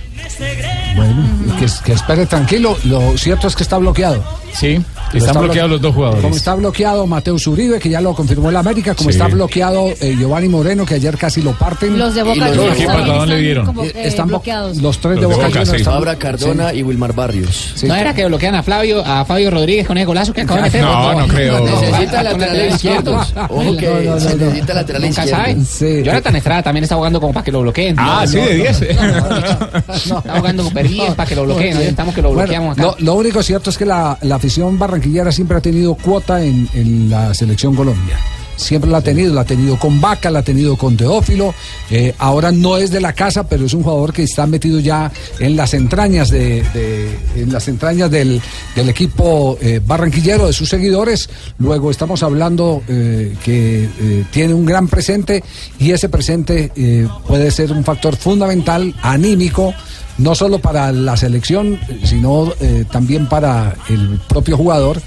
[SPEAKER 5] Bueno, que, que espere tranquilo. Lo cierto es que está bloqueado.
[SPEAKER 9] Sí, están
[SPEAKER 5] está
[SPEAKER 9] bloqueados
[SPEAKER 5] blo-
[SPEAKER 9] los dos jugadores.
[SPEAKER 5] Como está bloqueado Mateus Uribe, que ya lo confirmó el América, como
[SPEAKER 9] Sí.
[SPEAKER 5] está bloqueado eh, Giovanni Moreno, que ayer casi lo parten.
[SPEAKER 14] Los de Boca Juniors
[SPEAKER 9] ¿Qué
[SPEAKER 14] también
[SPEAKER 9] patadón le
[SPEAKER 14] están
[SPEAKER 5] Eh,
[SPEAKER 14] eh, bloqueados.
[SPEAKER 5] Los tres
[SPEAKER 9] Los
[SPEAKER 5] de Boca,
[SPEAKER 9] Boca,
[SPEAKER 5] Juniors
[SPEAKER 9] sí.
[SPEAKER 5] están-
[SPEAKER 17] Fabra Cardona
[SPEAKER 5] sí.
[SPEAKER 17] y Wilmar Barrios.
[SPEAKER 5] Sí.
[SPEAKER 6] no era que bloquean a Fabio a Fabio Rodríguez con ese golazo que acaba de meter
[SPEAKER 9] No, no creo.
[SPEAKER 17] Necesita lateral izquierdo. Ojo que se necesita lateral izquierdo.
[SPEAKER 6] Jonathan Estrada también está jugando como para que lo bloqueen
[SPEAKER 9] Ah, sí, de
[SPEAKER 6] no,
[SPEAKER 9] 10.
[SPEAKER 6] está jugando 10 para que lo bloqueen necesitamos que lo bloqueamos acá
[SPEAKER 5] lo, único cierto es que la, la afición barranquillera siempre ha tenido cuota en, en la selección Colombia. Siempre la ha tenido, la ha tenido con Vaca, la ha tenido con Teófilo. eh, ahora no es de la casa, pero es un jugador que está metido ya en las entrañas de, en las entrañas del, del equipo eh, barranquillero, de sus seguidores. Luego estamos hablando eh, que tiene un gran presente y ese presente puede ser un factor fundamental, anímico no solo para la selección, sino eh, también para el propio jugador,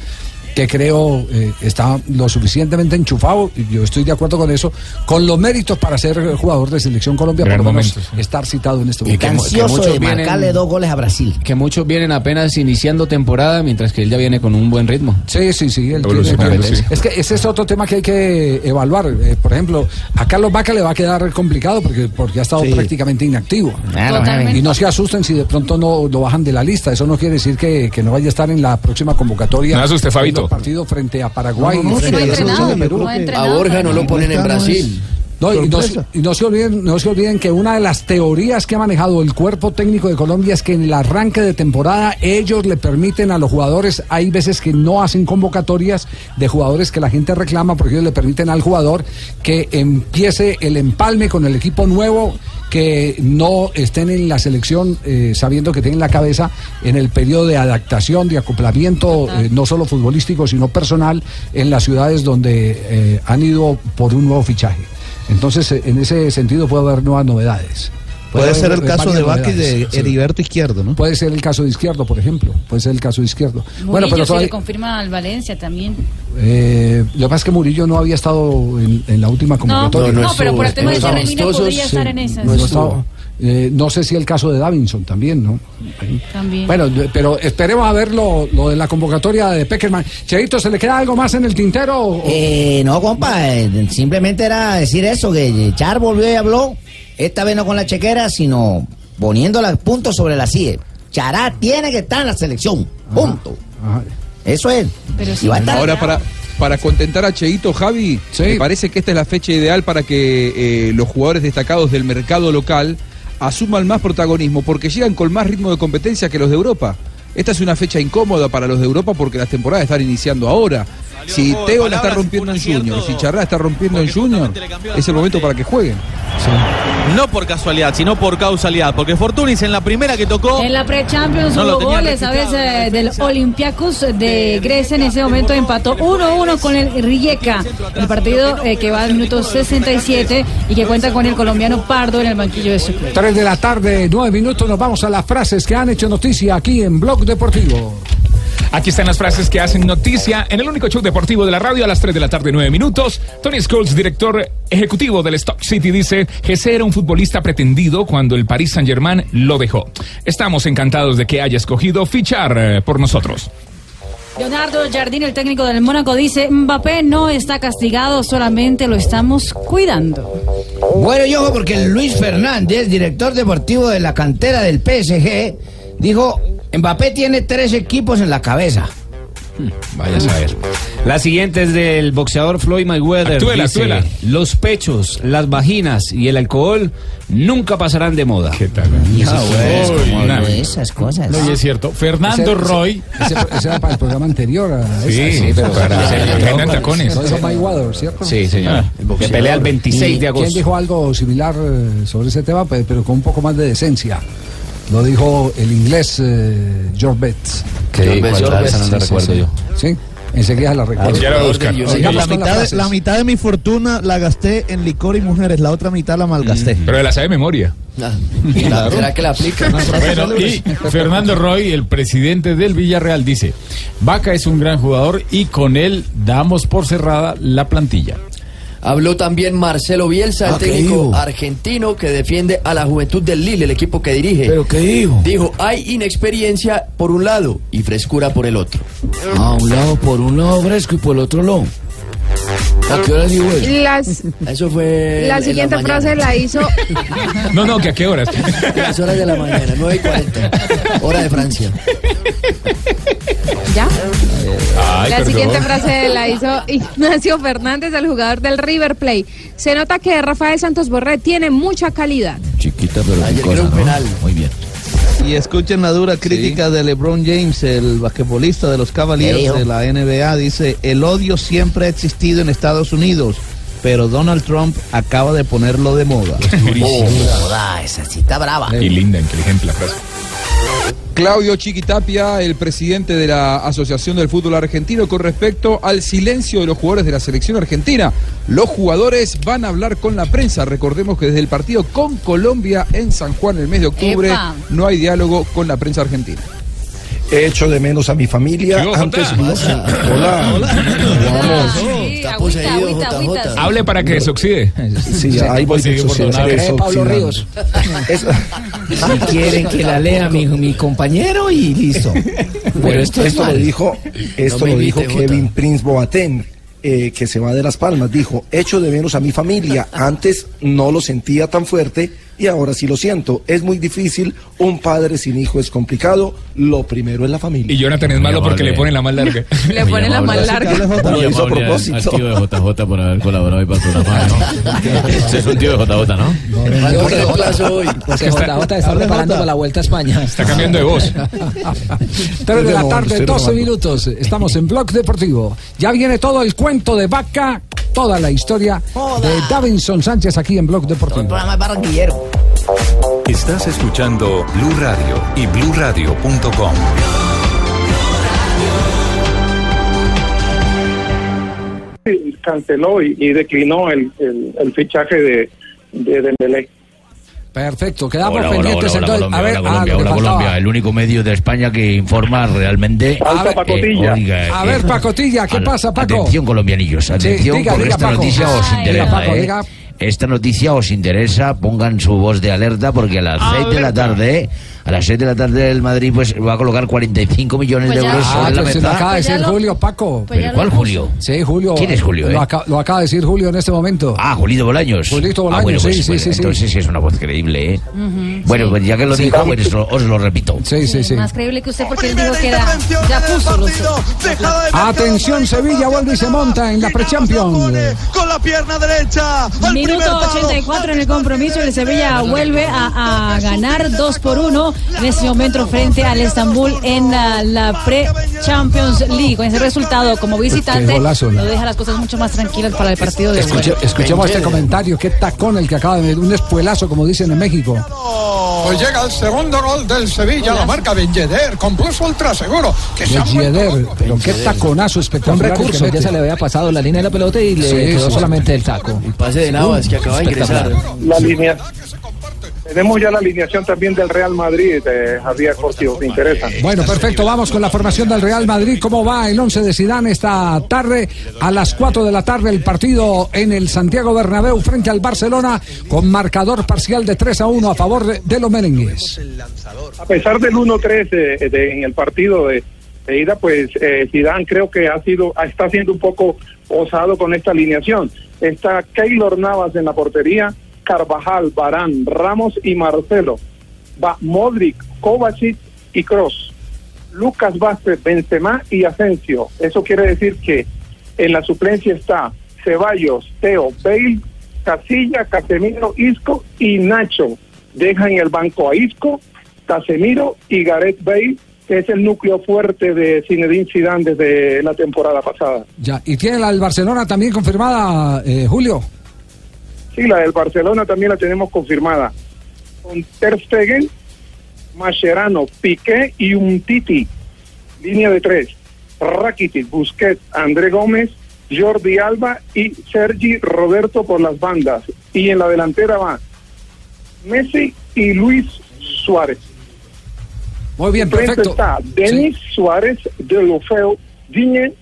[SPEAKER 5] que creo eh, está lo suficientemente enchufado, y yo estoy de acuerdo con eso, con los méritos para ser jugador de selección Colombia,
[SPEAKER 15] Gran
[SPEAKER 5] por lo menos
[SPEAKER 15] momento,
[SPEAKER 5] estar citado en este
[SPEAKER 15] Y que,
[SPEAKER 5] momento.
[SPEAKER 15] que muchos vienen-
[SPEAKER 7] dos goles a Brasil.
[SPEAKER 15] Que muchos vienen apenas iniciando temporada, mientras que él ya viene con un buen ritmo.
[SPEAKER 5] Sí, sí, sí. él tiene
[SPEAKER 15] Evolucionando,
[SPEAKER 5] competencia.
[SPEAKER 15] sí.
[SPEAKER 5] Es que ese es otro tema que hay que evaluar. Eh, por ejemplo, a Carlos Vaca le va a quedar complicado porque, porque ha estado
[SPEAKER 7] Sí.
[SPEAKER 5] prácticamente inactivo.
[SPEAKER 7] Claro, Totalmente.
[SPEAKER 5] y no se asusten si de pronto no lo bajan de la lista. Eso no quiere decir que, que no vaya a estar en la próxima convocatoria.
[SPEAKER 11] No asuste, Fabito.
[SPEAKER 5] Partidos frente a Paraguay.
[SPEAKER 11] No, no, no,
[SPEAKER 5] y frente
[SPEAKER 11] sí,
[SPEAKER 5] a la
[SPEAKER 11] no ha
[SPEAKER 5] selección de
[SPEAKER 11] entrenado,
[SPEAKER 5] Perú.
[SPEAKER 11] no ha entrenado A Borja no lo ponen en Brasil.
[SPEAKER 5] No, y, no, se-
[SPEAKER 11] Sorpresa.
[SPEAKER 5] y no se olviden, no se olviden que una de las teorías que ha manejado el cuerpo técnico de Colombia es que en el arranque de temporada ellos le permiten a los jugadores, hay veces que no hacen convocatorias de jugadores que la gente reclama porque ellos le permiten al jugador que empiece el empalme con el equipo nuevo que no estén en la selección eh, sabiendo que tienen la cabeza en el periodo de adaptación, de acoplamiento, eh, no solo futbolístico, sino personal, en las ciudades donde eh, han ido por un nuevo fichaje. Entonces, eh, en ese sentido puede haber nuevas novedades.
[SPEAKER 13] Puede ser
[SPEAKER 5] haber,
[SPEAKER 13] el caso de Vaca y de
[SPEAKER 5] novedades, sí.
[SPEAKER 13] Heriberto Izquierdo, ¿no?
[SPEAKER 5] Puede ser el caso de Izquierdo, por ejemplo. Puede ser el caso de Izquierdo.
[SPEAKER 14] Murillo
[SPEAKER 5] bueno, pero
[SPEAKER 14] se
[SPEAKER 5] todavía-
[SPEAKER 14] le confirma al Valencia también.
[SPEAKER 5] eh, lo que pasa es que Murillo no había estado en, en la última
[SPEAKER 14] No,
[SPEAKER 5] convocatoria.
[SPEAKER 14] no, pero por el tema de Jerry Mina podría
[SPEAKER 5] Sí,
[SPEAKER 14] estar en esas.
[SPEAKER 5] no, estaba. Eh, no sé si el caso de Davinson también, ¿no?
[SPEAKER 14] También.
[SPEAKER 5] Bueno, pero esperemos a ver lo, lo de la convocatoria de Peckerman. Cheito, ¿se le queda algo más en el tintero? o-
[SPEAKER 7] Eh, no, compa, eh, simplemente era decir eso, que Char volvió y habló, esta vez no con la chequera, sino poniendo los puntos sobre la CIE. Chará tiene que estar en la selección, punto. Eso es. Y va a estar
[SPEAKER 19] Ahora, para, para contentar a Cheito, Javi, me parece que esta es la fecha ideal para que eh, los jugadores destacados del mercado local asuman más protagonismo, porque llegan con más ritmo de competencia que los de Europa. Esta es una fecha incómoda para los de Europa porque las temporadas están iniciando ahora. Si Teo la está rompiendo en Junior, si Charrá está rompiendo en Junior, es el momento para que jueguen.
[SPEAKER 20] No por casualidad, sino por causalidad. Porque Fortunis en la primera que tocó.
[SPEAKER 14] En la pre-Champions
[SPEAKER 20] No
[SPEAKER 14] hubo goles, ¿sabes?
[SPEAKER 20] registrado,
[SPEAKER 14] Eh, del Olympiacos de Grecia en ese momento empató 1-1 con el Rijeka. El partido eh, que va al minuto 67 y que cuenta con el colombiano Pardo en el banquillo de suplentes.
[SPEAKER 5] 3 de la tarde, 9 minutos, nos vamos a las frases que han hecho noticia aquí en Blog Deportivo.
[SPEAKER 11] Aquí están las frases que hacen noticia en el único show deportivo de la radio a las 3 de la tarde, 9 minutos. Tony Scholes, director ejecutivo del Stock City, dice: Jesse era un futbolista pretendido cuando el Paris Saint-Germain lo dejó. Estamos encantados de que haya escogido fichar eh, por nosotros.
[SPEAKER 14] Leonardo Jardín, el técnico del Mónaco, dice, Mbappé no está castigado, solamente lo estamos cuidando.
[SPEAKER 7] Bueno, y ojo, porque Luis Fernández, director deportivo de la cantera del PSG, dijo, Mbappé tiene tres equipos en la cabeza.
[SPEAKER 15] Vaya a saber. La siguiente es del boxeador Floyd Mayweather.
[SPEAKER 11] Actúela,
[SPEAKER 15] Dice,
[SPEAKER 11] actúela.
[SPEAKER 15] Los pechos, las vaginas y el alcohol nunca pasarán de moda. ¿Qué tal?
[SPEAKER 7] esas cosas.
[SPEAKER 9] No, y es cierto. Fernando
[SPEAKER 5] Ese-
[SPEAKER 9] Roy.
[SPEAKER 5] Ese, ese era para el programa anterior. a
[SPEAKER 15] Sí,
[SPEAKER 5] esa,
[SPEAKER 15] sí, pero para- tacones.
[SPEAKER 5] Mayweather, ¿cierto?
[SPEAKER 15] Sí, señor.
[SPEAKER 5] Ah,
[SPEAKER 15] El boxeador. Que pelea el 26 de
[SPEAKER 5] ¿Y
[SPEAKER 15] agosto.
[SPEAKER 5] ¿Quién dijo algo similar eh, sobre ese tema, Pe- pero con un poco más de decencia? Lo dijo el inglés eh, George Betts.
[SPEAKER 15] George Betts, ¿cuál? Esa no
[SPEAKER 5] sí,
[SPEAKER 15] recuerdo
[SPEAKER 5] sí.
[SPEAKER 15] yo.
[SPEAKER 5] Sí, enseguida la recuerdo.
[SPEAKER 13] La mitad, de, la mitad de mi fortuna la gasté en licor y mujeres, la otra mitad la malgasté.
[SPEAKER 11] Pero de la sabe de memoria.
[SPEAKER 17] ¿Será que la aplica?
[SPEAKER 9] Bueno, y Fernando Roy, el presidente del Villarreal, dice, Vaca es un gran jugador y con él damos por cerrada la plantilla.
[SPEAKER 17] Habló también Marcelo Bielsa, el
[SPEAKER 9] Ah, ¿qué
[SPEAKER 17] técnico argentino que defiende a la juventud del Lille, el equipo que dirige.
[SPEAKER 7] ¿Pero qué dijo?
[SPEAKER 17] Dijo, hay inexperiencia por un lado y frescura por el otro.
[SPEAKER 7] A un lado, por un lado fresco y por el otro lado. ¿A qué hora dijo eso?
[SPEAKER 21] Las,
[SPEAKER 17] Eso fue
[SPEAKER 21] la
[SPEAKER 17] en
[SPEAKER 21] siguiente frase la hizo
[SPEAKER 11] No, no, que a qué horas.
[SPEAKER 17] A las horas de la mañana, 9 y 40, hora de Francia.
[SPEAKER 21] ¿Ya?
[SPEAKER 11] Ay,
[SPEAKER 21] la
[SPEAKER 11] perdón.
[SPEAKER 21] siguiente frase la hizo Ignacio Fernández, el jugador del River Plate. Se nota que Rafael Santos Borré tiene mucha calidad.
[SPEAKER 13] Chiquita, pero
[SPEAKER 17] Ayer un penal.
[SPEAKER 13] Muy bien. Y escuchen la dura crítica de LeBron James, el basquetbolista de los
[SPEAKER 7] ¿Qué
[SPEAKER 13] Cavaliers de la NBA. Dice, el odio siempre ha existido en Estados Unidos, pero Donald Trump acaba de ponerlo de moda.
[SPEAKER 7] Oh, joda, esa cita brava.
[SPEAKER 11] Y linda, inteligente la frase.
[SPEAKER 19] Claudio Chiquitapia, el presidente de la Asociación del Fútbol Argentino, con respecto al silencio de los jugadores de la selección argentina. Los jugadores van a hablar con la prensa. Recordemos que desde el partido con Colombia en San Juan el mes de octubre
[SPEAKER 14] Epa.
[SPEAKER 19] no hay diálogo con la prensa argentina.
[SPEAKER 22] Echo de menos a mi familia. Antes no. Hola. Vamos.
[SPEAKER 17] Está poseído, JJ.
[SPEAKER 11] Hable para que se oxide.
[SPEAKER 22] Sí, ahí voy
[SPEAKER 11] Sí, por
[SPEAKER 22] desoxidando,
[SPEAKER 11] donar.
[SPEAKER 22] desoxidando.
[SPEAKER 7] Ríos. Si quieren que la lea mi, mi compañero y listo.
[SPEAKER 22] Bueno,
[SPEAKER 7] esto
[SPEAKER 22] esto,
[SPEAKER 7] es
[SPEAKER 22] lo dijo, esto
[SPEAKER 7] No
[SPEAKER 22] lo dijo
[SPEAKER 7] imite, Jota.
[SPEAKER 22] Kevin Prince Boateng, eh, que se va de Las Palmas. Dijo, echo de menos a mi familia. Antes no lo sentía tan fuerte y ahora sí lo siento. Es muy difícil. Un padre sin hijo es complicado. Lo primero es la familia.
[SPEAKER 11] Y Jonathan es malo porque le ponen la más larga.
[SPEAKER 21] Le ponen la más larga.
[SPEAKER 22] Lo hizo a
[SPEAKER 8] al-
[SPEAKER 22] propósito.
[SPEAKER 8] Al tío de JJ por haber colaborado hoy para el programa, ¿no? Este es un tío de JJ, ¿no?
[SPEAKER 7] Porque JJ está preparando para la vuelta a España.
[SPEAKER 11] Está cambiando de voz.
[SPEAKER 5] 3 de la tarde,
[SPEAKER 22] estoy
[SPEAKER 5] 12
[SPEAKER 22] robando.
[SPEAKER 5] minutos. Estamos en Blog Deportivo. Ya viene todo el cuento de Vaca, toda la historia de Davinson Sánchez aquí en Blog Deportivo.
[SPEAKER 7] programa barranquillero.
[SPEAKER 1] Estás escuchando Blue Radio y bluradio.com.
[SPEAKER 23] canceló y, y declinó el, el, el fichaje de, de Dembélé.
[SPEAKER 5] Perfecto, quedamos
[SPEAKER 8] Hola, hola,
[SPEAKER 5] pendientes
[SPEAKER 8] hola, hola,
[SPEAKER 5] entonces.
[SPEAKER 8] Colombia,
[SPEAKER 5] a ver,
[SPEAKER 8] hola,
[SPEAKER 5] ah,
[SPEAKER 8] Colombia, el único medio de España que informa realmente.
[SPEAKER 5] A ver,
[SPEAKER 23] Pacotilla.
[SPEAKER 8] oiga,
[SPEAKER 5] A
[SPEAKER 8] eh,
[SPEAKER 5] ver, Pacotilla, ¿qué
[SPEAKER 8] al-
[SPEAKER 5] pasa, Paco?
[SPEAKER 8] Atención, colombianillos, atención,
[SPEAKER 5] diga,
[SPEAKER 8] porque
[SPEAKER 5] diga,
[SPEAKER 8] esta
[SPEAKER 5] Paco.
[SPEAKER 8] noticia os
[SPEAKER 5] Ay,
[SPEAKER 8] interesa,
[SPEAKER 5] diga, Paco,
[SPEAKER 8] ¿eh? Esta noticia os interesa, pongan su voz de alerta porque a las 6 de la tarde, a las 6 de la tarde el Madrid pues va a colocar 45 millones
[SPEAKER 14] Pues
[SPEAKER 8] de euros
[SPEAKER 5] Ah,
[SPEAKER 8] sobre la
[SPEAKER 5] pues se lo
[SPEAKER 8] mesa.
[SPEAKER 5] acaba de
[SPEAKER 14] Pues
[SPEAKER 5] decir
[SPEAKER 14] lo-
[SPEAKER 5] Julio, Paco.
[SPEAKER 14] Pues ya
[SPEAKER 8] ¿Pero
[SPEAKER 14] lo
[SPEAKER 8] cuál. Julio?
[SPEAKER 5] Sí, Julio.
[SPEAKER 8] ¿Quién es Julio,
[SPEAKER 5] Lo,
[SPEAKER 8] eh?
[SPEAKER 5] aca- lo acaba de decir Julio en este momento.
[SPEAKER 8] Ah, Julito Bolaños.
[SPEAKER 5] Julito
[SPEAKER 8] Ah,
[SPEAKER 5] Bolaños,
[SPEAKER 8] bueno, pues,
[SPEAKER 5] sí, sí, sí.
[SPEAKER 8] Entonces sí es una voz creíble, ¿eh?
[SPEAKER 14] Ujú,
[SPEAKER 8] Bueno,
[SPEAKER 14] sí.
[SPEAKER 8] pues ya que lo
[SPEAKER 5] Sí.
[SPEAKER 8] dijo, pues lo- os lo repito.
[SPEAKER 5] Sí, sí, sí.
[SPEAKER 14] Más creíble que usted porque él dijo que era. Ya puso los.
[SPEAKER 5] Atención, Sevilla vuelve y se monta en la Pre-Champions.
[SPEAKER 10] Con la pierna derecha.
[SPEAKER 14] Minuto
[SPEAKER 10] palo.
[SPEAKER 14] 84 en el compromiso. El Sevilla vuelve a, a ganar 2 por 1 en este momento frente al Estambul en la, la Pre-Champions League. Con ese resultado, como visitante,
[SPEAKER 5] Qué golazo, ¿no?
[SPEAKER 14] lo deja las cosas mucho más tranquilas para el partido de
[SPEAKER 5] Escuche-
[SPEAKER 14] vuelta.
[SPEAKER 5] escuchemos este comentario. Qué tacón el que acaba de meter. Un espuelazo, como dicen en México.
[SPEAKER 10] Pues llega el segundo gol del Sevilla, lo marca Ben Yedder, con plus ultra seguro. Que
[SPEAKER 5] Yedder. Pero qué taconazo espectacular. el que
[SPEAKER 7] recurso, ya se le había pasado la línea de la pelota y le
[SPEAKER 5] Sí,
[SPEAKER 7] quedó
[SPEAKER 5] sí.
[SPEAKER 7] solamente el taco.
[SPEAKER 17] El pase de Navas que acaba de ingresar.
[SPEAKER 23] La línea. Tenemos ya la alineación también del Real Madrid, eh, Javier, por si os interesa.
[SPEAKER 5] Bueno, perfecto. Vamos con la formación del Real Madrid. ¿Cómo va el 11 de Zidane esta tarde? A las 4 de la tarde el partido en el Santiago Bernabéu frente al Barcelona con marcador parcial de 3 a 1 a favor de, de los merengues.
[SPEAKER 23] A pesar del 1-3 eh, de- en el partido de, de ida, pues eh, Zidane creo que ha sido, está siendo un poco osado con esta alineación. Está Keylor Navas en la portería, Carvajal, Barán, Ramos y Marcelo. Modric, Kovacic y Cross. Lucas Vázquez, Benzema y Asensio. Eso quiere decir que en la suplencia está Ceballos, Teo, Bale, Casilla, Casemiro, Isco y Nacho. Deja en el banco a Isco, Casemiro y Gareth Bale, que es el núcleo fuerte de Zinedine Zidane desde la temporada pasada.
[SPEAKER 5] Ya, y tiene la del Barcelona también confirmada, eh, Julio.
[SPEAKER 23] Sí, la del Barcelona también la tenemos confirmada. Con Ter Stegen, Mascherano, Piqué y un Titi. Línea de tres. Rakitic, Busquets, André Gómez, Jordi Alba y Sergi Roberto por las bandas. Y en la delantera va Messi y Luis Suárez.
[SPEAKER 5] Muy bien, perfecto.
[SPEAKER 23] está Denis Suárez, Delofeo, Diñe,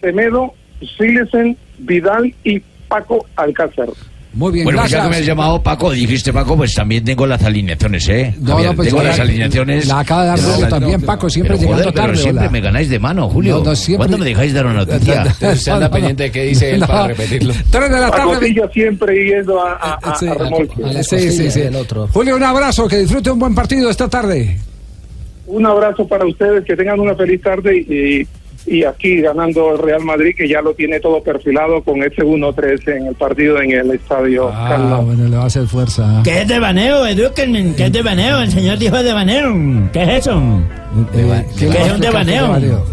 [SPEAKER 23] Semedo, Silesen, Vidal y Paco Alcácer.
[SPEAKER 5] Muy bien,
[SPEAKER 8] Bueno, pues ya que me
[SPEAKER 5] gracias.
[SPEAKER 8] has llamado Paco, dijiste Paco, pues también tengo las alineaciones, ¿eh?
[SPEAKER 5] No,
[SPEAKER 8] Javier,
[SPEAKER 5] no, pues
[SPEAKER 8] tengo las
[SPEAKER 5] la-
[SPEAKER 8] alineaciones.
[SPEAKER 5] la acaba de dar Julio también, Paco, siempre
[SPEAKER 8] pero,
[SPEAKER 5] llegando
[SPEAKER 8] joder, pero
[SPEAKER 5] tarde,
[SPEAKER 8] siempre me ganáis de mano, Julio.
[SPEAKER 5] No, no, siempre-
[SPEAKER 8] ¿Cuándo me dejáis dar una noticia?
[SPEAKER 5] Usted anda pendiente de qué dice él para repetirlo. Tres de la tarde.
[SPEAKER 23] Pacotilla siempre yendo a, a, a-
[SPEAKER 5] Sí,
[SPEAKER 23] a remolque.
[SPEAKER 5] sí, sí, sí. Julio, un abrazo, que disfrute un buen partido esta tarde.
[SPEAKER 23] Un abrazo para ustedes, que tengan una feliz tarde y, y aquí ganando el Real Madrid, que ya lo tiene todo perfilado con ese 1-3 en el partido en el estadio
[SPEAKER 5] Ah,
[SPEAKER 23] Carlos.
[SPEAKER 5] bueno, le va a hacer fuerza.
[SPEAKER 24] ¿Qué es de baneo? Edúquenme. ¿Qué es de baneo? El señor dijo de baneo. ¿Qué es eso?
[SPEAKER 5] Eh,
[SPEAKER 24] ¿Qué es un devaneo?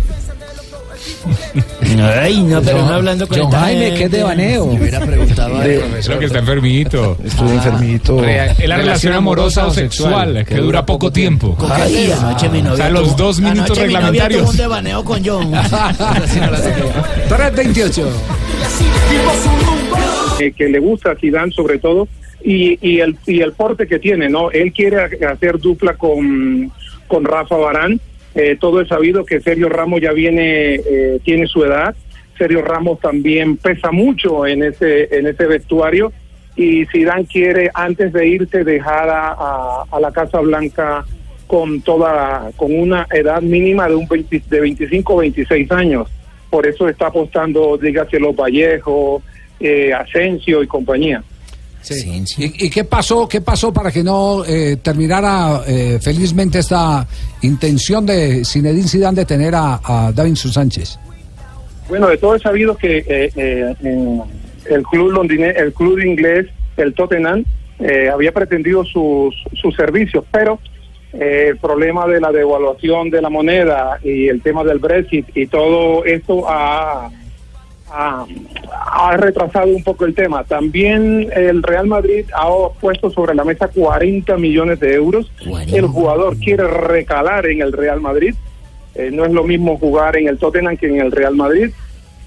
[SPEAKER 24] Ay, no, pero no hablando con
[SPEAKER 15] John
[SPEAKER 24] esta
[SPEAKER 15] Jaime,
[SPEAKER 24] gente.
[SPEAKER 15] ¿qué es devaneo?
[SPEAKER 17] Hubiera preguntado al
[SPEAKER 11] Creo
[SPEAKER 17] profesor.
[SPEAKER 11] que está enfermito.
[SPEAKER 22] Estoy enfermito.
[SPEAKER 11] Rea- Es la relación amorosa o sexual, que dura poco tiempo.
[SPEAKER 24] Ay, anoche mi novia
[SPEAKER 11] O sea, los dos minutos
[SPEAKER 24] anoche mi novia
[SPEAKER 11] reglamentarios.
[SPEAKER 24] tuvo un devaneo con John.
[SPEAKER 5] 328.
[SPEAKER 23] eh, que le gusta a Zidane sobre todo y, y el y el porte que tiene no él quiere ha- hacer dupla con con Rafa Barán Eh, todo es sabido que Sergio Ramos ya viene, eh, tiene su edad. Sergio Ramos también pesa mucho en ese, en ese vestuario y Zidane quiere antes de irse dejar a, a- la Casa Blanca con toda con una edad mínima de un 20 de 25 o 26 años. Por eso está apostando, dígase, los Vallejo, eh, Asensio y compañía.
[SPEAKER 5] ¿Y, y qué pasó? ¿Qué pasó para que no eh, terminara eh, felizmente esta intención de Zinedine Zidane de tener a, a Davinson Sánchez?
[SPEAKER 23] Bueno, de todo es sabido que eh, eh, en el club el club inglés, el Tottenham, eh, había pretendido sus, sus servicios, pero eh, el problema de la devaluación de la moneda y el tema del Brexit y todo esto ha, ha, ha retrasado un poco el tema. También el Real Madrid ha puesto sobre la mesa 40 millones de euros. El jugador quiere recalar en el Real Madrid. Eh, no es lo mismo jugar en el Tottenham que en el Real Madrid.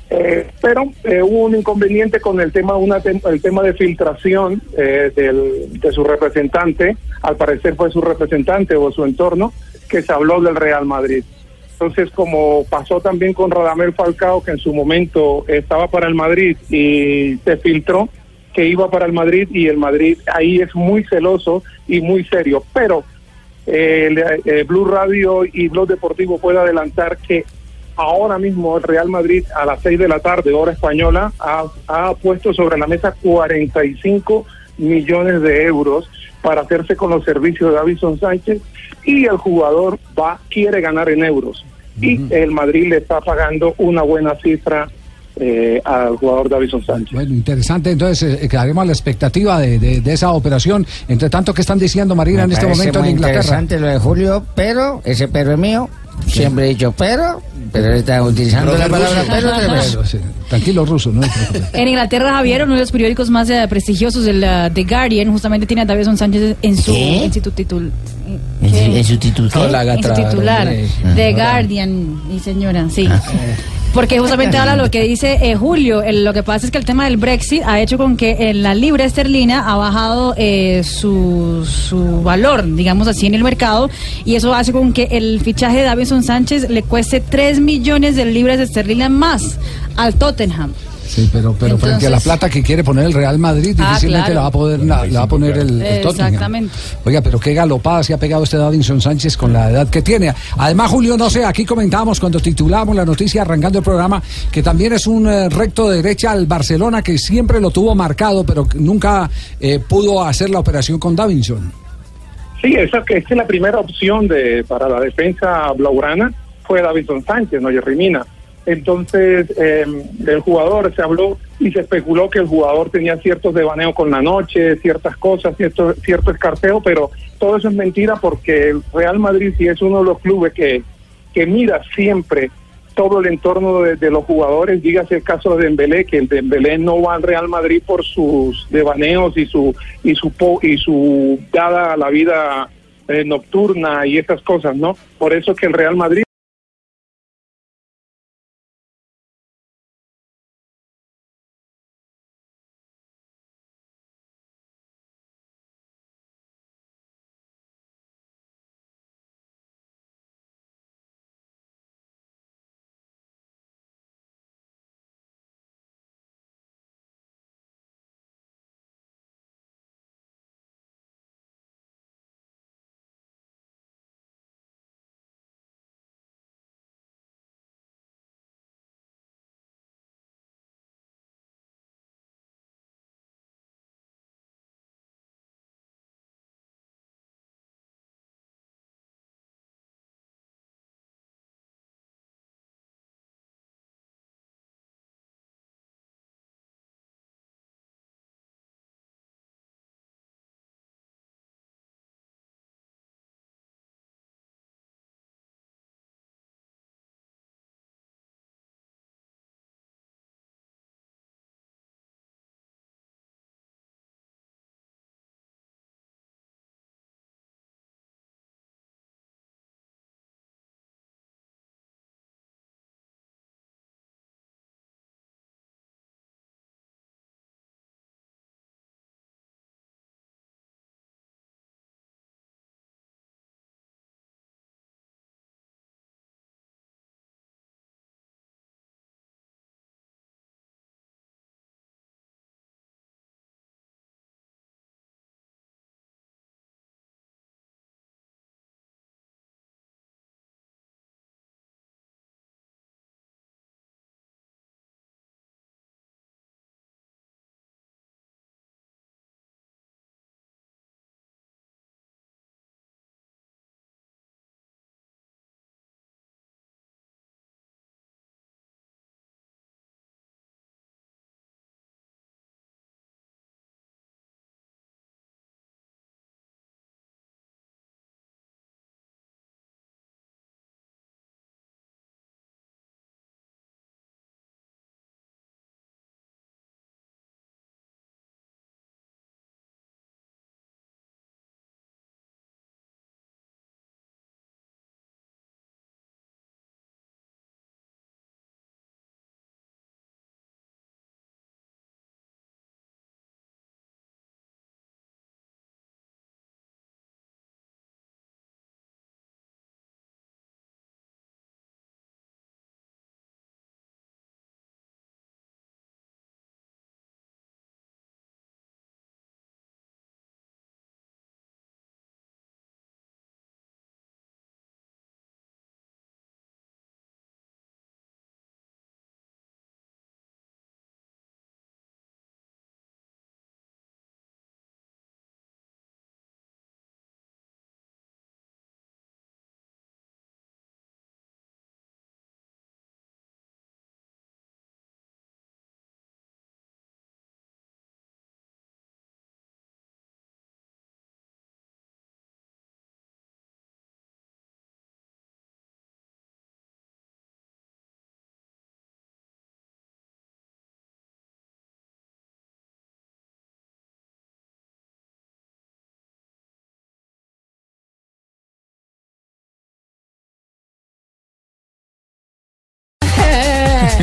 [SPEAKER 23] Eh, pero eh, hubo un inconveniente con el tema una tem- el tema de filtración eh, del- de su representante, al parecer fue su representante o su entorno, que se habló del Real Madrid. Entonces, como pasó también con Radamel Falcao, que en su momento estaba para el Madrid y se filtró que iba para el Madrid y el Madrid ahí es muy celoso y muy serio. Pero eh, eh, Blue Radio y Blog Deportivo puede adelantar que ahora mismo el Real Madrid a las 6 de la tarde, hora española, ha, ha puesto sobre la mesa 45 millones de euros para hacerse con los servicios de Davison Sánchez y el jugador va quiere ganar en euros y el Madrid le está pagando una buena cifra eh, al jugador Davison Sánchez.
[SPEAKER 5] Bueno, interesante. Entonces, eh, quedaremos a la expectativa de, de- de esa operación. Entre tanto, ¿qué están diciendo, Marina, en este momento en Inglaterra?
[SPEAKER 7] interesante lo de Julio, pero ese pero es mío. Siempre he dicho pero, pero él está utilizando la palabra pero.
[SPEAKER 5] Pero, sí, Tranquilo, ruso, ¿no?
[SPEAKER 14] En Inglaterra, Javier, uno de los periódicos más eh, prestigiosos, el eh, The Guardian, justamente tiene a Davison Sánchez en su,
[SPEAKER 7] en su ¿En su- titular?
[SPEAKER 14] ¿Qué? En su titular. The Guardian, mi señora, sí. Porque justamente habla lo que dice eh, Julio. El- lo que pasa es que el tema del Brexit ha hecho con que en la libra esterlina ha bajado eh, su, su valor, digamos así, en el mercado. Y eso hace con que el fichaje de Davison Sánchez le cueste 3 millones de libras esterlinas más al Tottenham.
[SPEAKER 5] Sí, pero, pero frente a la
[SPEAKER 14] Entonces-
[SPEAKER 5] plata que quiere poner el Real Madrid,
[SPEAKER 14] Ah,
[SPEAKER 5] difícilmente
[SPEAKER 14] claro.
[SPEAKER 5] la va a poder, la, la va a poner el, el Tottenham.
[SPEAKER 14] Exactamente.
[SPEAKER 5] Oiga, pero qué galopada se ha pegado este Davinson Sánchez con la edad que tiene. Además, Julio, no sé, aquí comentábamos cuando titulábamos la noticia arrancando el programa que también es un eh, recto de derecha al Barcelona que siempre lo tuvo marcado, pero que nunca eh, pudo hacer la operación con Davinson.
[SPEAKER 23] Sí, esa, esa es la primera opción de para la defensa blaugrana fue Davidson Sánchez, no Jerry Mina. Entonces, eh, el jugador se habló y se especuló que el jugador tenía ciertos devaneos con la noche, ciertas cosas, cierto, cierto escarceo, pero todo eso es mentira porque el Real Madrid sí es uno de los clubes que, que mira siempre todo el entorno de, los jugadores, dígase el caso de Dembélé, que el Dembélé no va al Real Madrid por sus devaneos y su y su y su dada a la vida eh, nocturna y esas cosas, ¿no? Por eso que el Real Madrid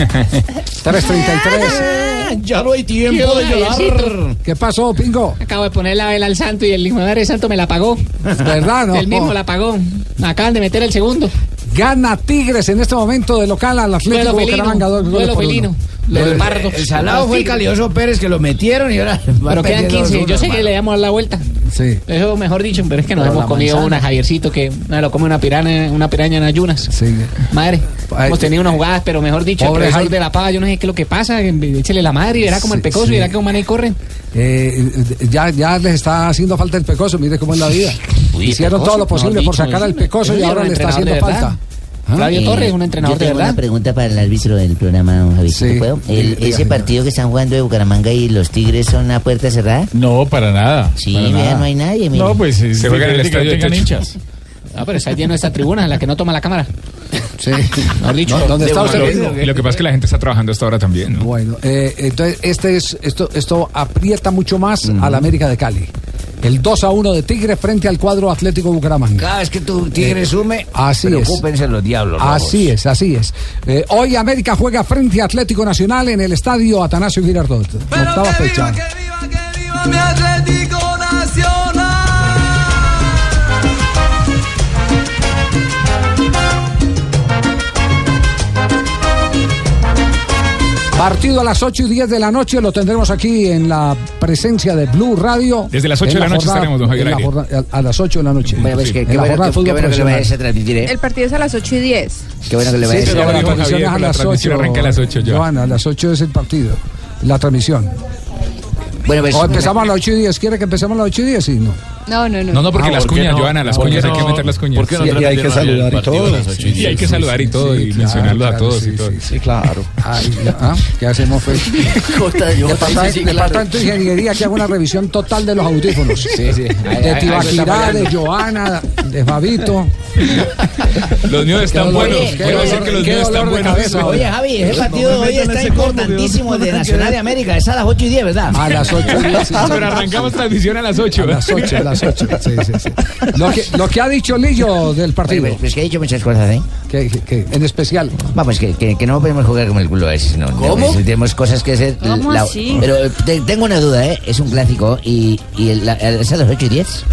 [SPEAKER 5] 333.
[SPEAKER 6] Ya no hay tiempo de llorar.
[SPEAKER 5] ¿Qué pasó, Pingo?
[SPEAKER 6] Acabo de poner la vela al santo y el hijo de madre santo me la pagó.
[SPEAKER 5] ¿Verdad, no?
[SPEAKER 6] El mismo la pagó. Acaban de meter el segundo.
[SPEAKER 5] Gana Tigres en este momento de local al Atlético Bucaramanga.
[SPEAKER 6] duelo felino.
[SPEAKER 7] El,
[SPEAKER 6] Los pardos.
[SPEAKER 7] el salado fue el calioso Pérez que lo metieron y ahora. va
[SPEAKER 6] Pero quedan
[SPEAKER 7] perdiendo
[SPEAKER 6] 15.
[SPEAKER 7] dos
[SPEAKER 6] Yo sé que le damos la vuelta.
[SPEAKER 5] Sí.
[SPEAKER 6] Eso mejor dicho, pero es que nos
[SPEAKER 7] Pero
[SPEAKER 6] hemos comido
[SPEAKER 7] manzana.
[SPEAKER 6] una, Javiercito, que no, lo come una piraña, una piraña en ayunas.
[SPEAKER 5] Sí.
[SPEAKER 6] Madre, hemos tenido unas jugadas, pero mejor dicho,
[SPEAKER 5] Pobre
[SPEAKER 6] el profesor
[SPEAKER 5] Jaime.
[SPEAKER 6] de la paga, yo no sé qué es lo que pasa, échele la madre y verá como el pecoso
[SPEAKER 5] sí.
[SPEAKER 6] y verá cómo mané corren.
[SPEAKER 5] Eh, ya, ya les está haciendo falta el pecoso, mire cómo es la vida.
[SPEAKER 6] Uy,
[SPEAKER 5] Hicieron
[SPEAKER 6] Pecoso,
[SPEAKER 5] todo lo posible por
[SPEAKER 6] dicho,
[SPEAKER 5] sacar al pecoso y
[SPEAKER 6] un
[SPEAKER 5] ahora le está haciendo falta.
[SPEAKER 6] Flavio
[SPEAKER 7] Eh,
[SPEAKER 6] Torres, un entrenador
[SPEAKER 7] yo
[SPEAKER 6] de
[SPEAKER 7] tengo
[SPEAKER 6] verdad.
[SPEAKER 7] una pregunta para el árbitro del programa, don Javiercito,
[SPEAKER 5] Sí.
[SPEAKER 7] ¿puedo? El-
[SPEAKER 5] Diga,
[SPEAKER 7] ese
[SPEAKER 5] diga.
[SPEAKER 7] partido que están jugando de Bucaramanga y los Tigres son a puerta cerrada.
[SPEAKER 9] No, para nada.
[SPEAKER 7] Sí,
[SPEAKER 9] para nada.
[SPEAKER 7] no hay nadie. mire.
[SPEAKER 9] No, pues
[SPEAKER 19] Se juega en el
[SPEAKER 9] que
[SPEAKER 19] estadio de
[SPEAKER 9] hinchas.
[SPEAKER 6] Ah, pero está lleno esta tribuna, la que no toma la cámara.
[SPEAKER 5] Sí.
[SPEAKER 6] Mejor dicho.
[SPEAKER 5] No, ¿Dónde está
[SPEAKER 6] de-
[SPEAKER 5] usted?
[SPEAKER 6] de- de-
[SPEAKER 19] lo que pasa es que la gente está trabajando hasta ahora también, ¿no?
[SPEAKER 5] Bueno, eh, entonces este es esto esto aprieta mucho más a la América de Cali. El 2 a 1 de Tigre frente al cuadro Atlético Bucaramanga.
[SPEAKER 7] Cada vez que tu Tigre
[SPEAKER 5] Eh,
[SPEAKER 7] sume,
[SPEAKER 5] Así es.
[SPEAKER 7] los diablos.
[SPEAKER 5] Así es, así es. Eh, hoy América juega frente a Atlético Nacional en el estadio Atanasio Girardot. Octava fecha.
[SPEAKER 25] mi Atlético
[SPEAKER 5] Partido a las 8 y 10 de la noche lo tendremos aquí en la presencia de Blue Radio.
[SPEAKER 19] Desde las 8
[SPEAKER 5] En
[SPEAKER 19] de la noche estaremos, don Javier
[SPEAKER 5] la jornada- a, a las 8 de la noche.
[SPEAKER 7] Bueno, pues
[SPEAKER 5] Sí.
[SPEAKER 7] que- qué
[SPEAKER 5] la
[SPEAKER 7] bueno
[SPEAKER 5] jornada
[SPEAKER 7] que- bueno que lo vayas a transmitir, ¿eh?
[SPEAKER 21] El partido es a las 8 y 10.
[SPEAKER 7] Qué bueno que le
[SPEAKER 5] Sí,
[SPEAKER 7] vayas
[SPEAKER 5] pero
[SPEAKER 7] a
[SPEAKER 5] la a
[SPEAKER 19] que la
[SPEAKER 5] las
[SPEAKER 19] transmisión
[SPEAKER 5] 8.
[SPEAKER 19] arranca a las 8 ya.
[SPEAKER 5] Joana, a las 8 es el partido. La transmisión.
[SPEAKER 7] Bueno, pues.
[SPEAKER 5] O empezamos a las 8 y 10. ¿Quiere que empecemos a las 8 y 10? Sí, no.
[SPEAKER 21] No, no, no.
[SPEAKER 19] No, no, porque
[SPEAKER 9] Ah,
[SPEAKER 19] las
[SPEAKER 9] ¿por
[SPEAKER 19] cuñas,
[SPEAKER 9] no?
[SPEAKER 19] Joana, las
[SPEAKER 9] ¿Por qué
[SPEAKER 19] cuñas hay que meter las cuñas.
[SPEAKER 9] ¿Por qué no
[SPEAKER 22] Y- y hay que saludar y todo.
[SPEAKER 9] y
[SPEAKER 19] hay que saludar y todo y
[SPEAKER 5] claro,
[SPEAKER 19] mencionarlo a todos
[SPEAKER 5] sí,
[SPEAKER 19] y todo.
[SPEAKER 5] sí,
[SPEAKER 22] Sí, claro.
[SPEAKER 5] Ay, ¿ah? ¿Qué hacemos, pues?
[SPEAKER 7] Jota, yo-
[SPEAKER 5] Departamento,
[SPEAKER 7] sí, sí, claro.
[SPEAKER 5] Departamento de Ingeniería que haga una revisión total de los audífonos.
[SPEAKER 6] Sí, sí.
[SPEAKER 5] De Tibaquirá, de. Joana, de Fabito.
[SPEAKER 19] Los míos están
[SPEAKER 5] dolor,
[SPEAKER 19] buenos.
[SPEAKER 5] qué
[SPEAKER 19] Quiero decir que los
[SPEAKER 5] qué
[SPEAKER 19] míos están buenos.
[SPEAKER 5] cabeza,
[SPEAKER 7] Oye, Javi, ese partido de hoy está importantísimo, el de Nacional de América. Es a las 8 y 10, ¿verdad?
[SPEAKER 5] A las 8 y 10. sí, sí.
[SPEAKER 19] Pero arrancamos transmisión a las 8.
[SPEAKER 5] A las 8, a las 8. Sí, sí, sí. Lo, que, lo que ha dicho Lillo del partido.
[SPEAKER 7] Pues, pues que he dicho muchas cosas, ¿eh?
[SPEAKER 5] Que, que- en especial.
[SPEAKER 7] Vamos, que, que, que no podemos jugar como el culo ese, ¿no?
[SPEAKER 6] ¿Cómo?
[SPEAKER 7] No, Tenemos cosas que hacer.
[SPEAKER 14] ¿Cómo así?
[SPEAKER 7] Pero te- tengo una duda, ¿eh? Es un clásico y, y el- la- es a las 8 y 10.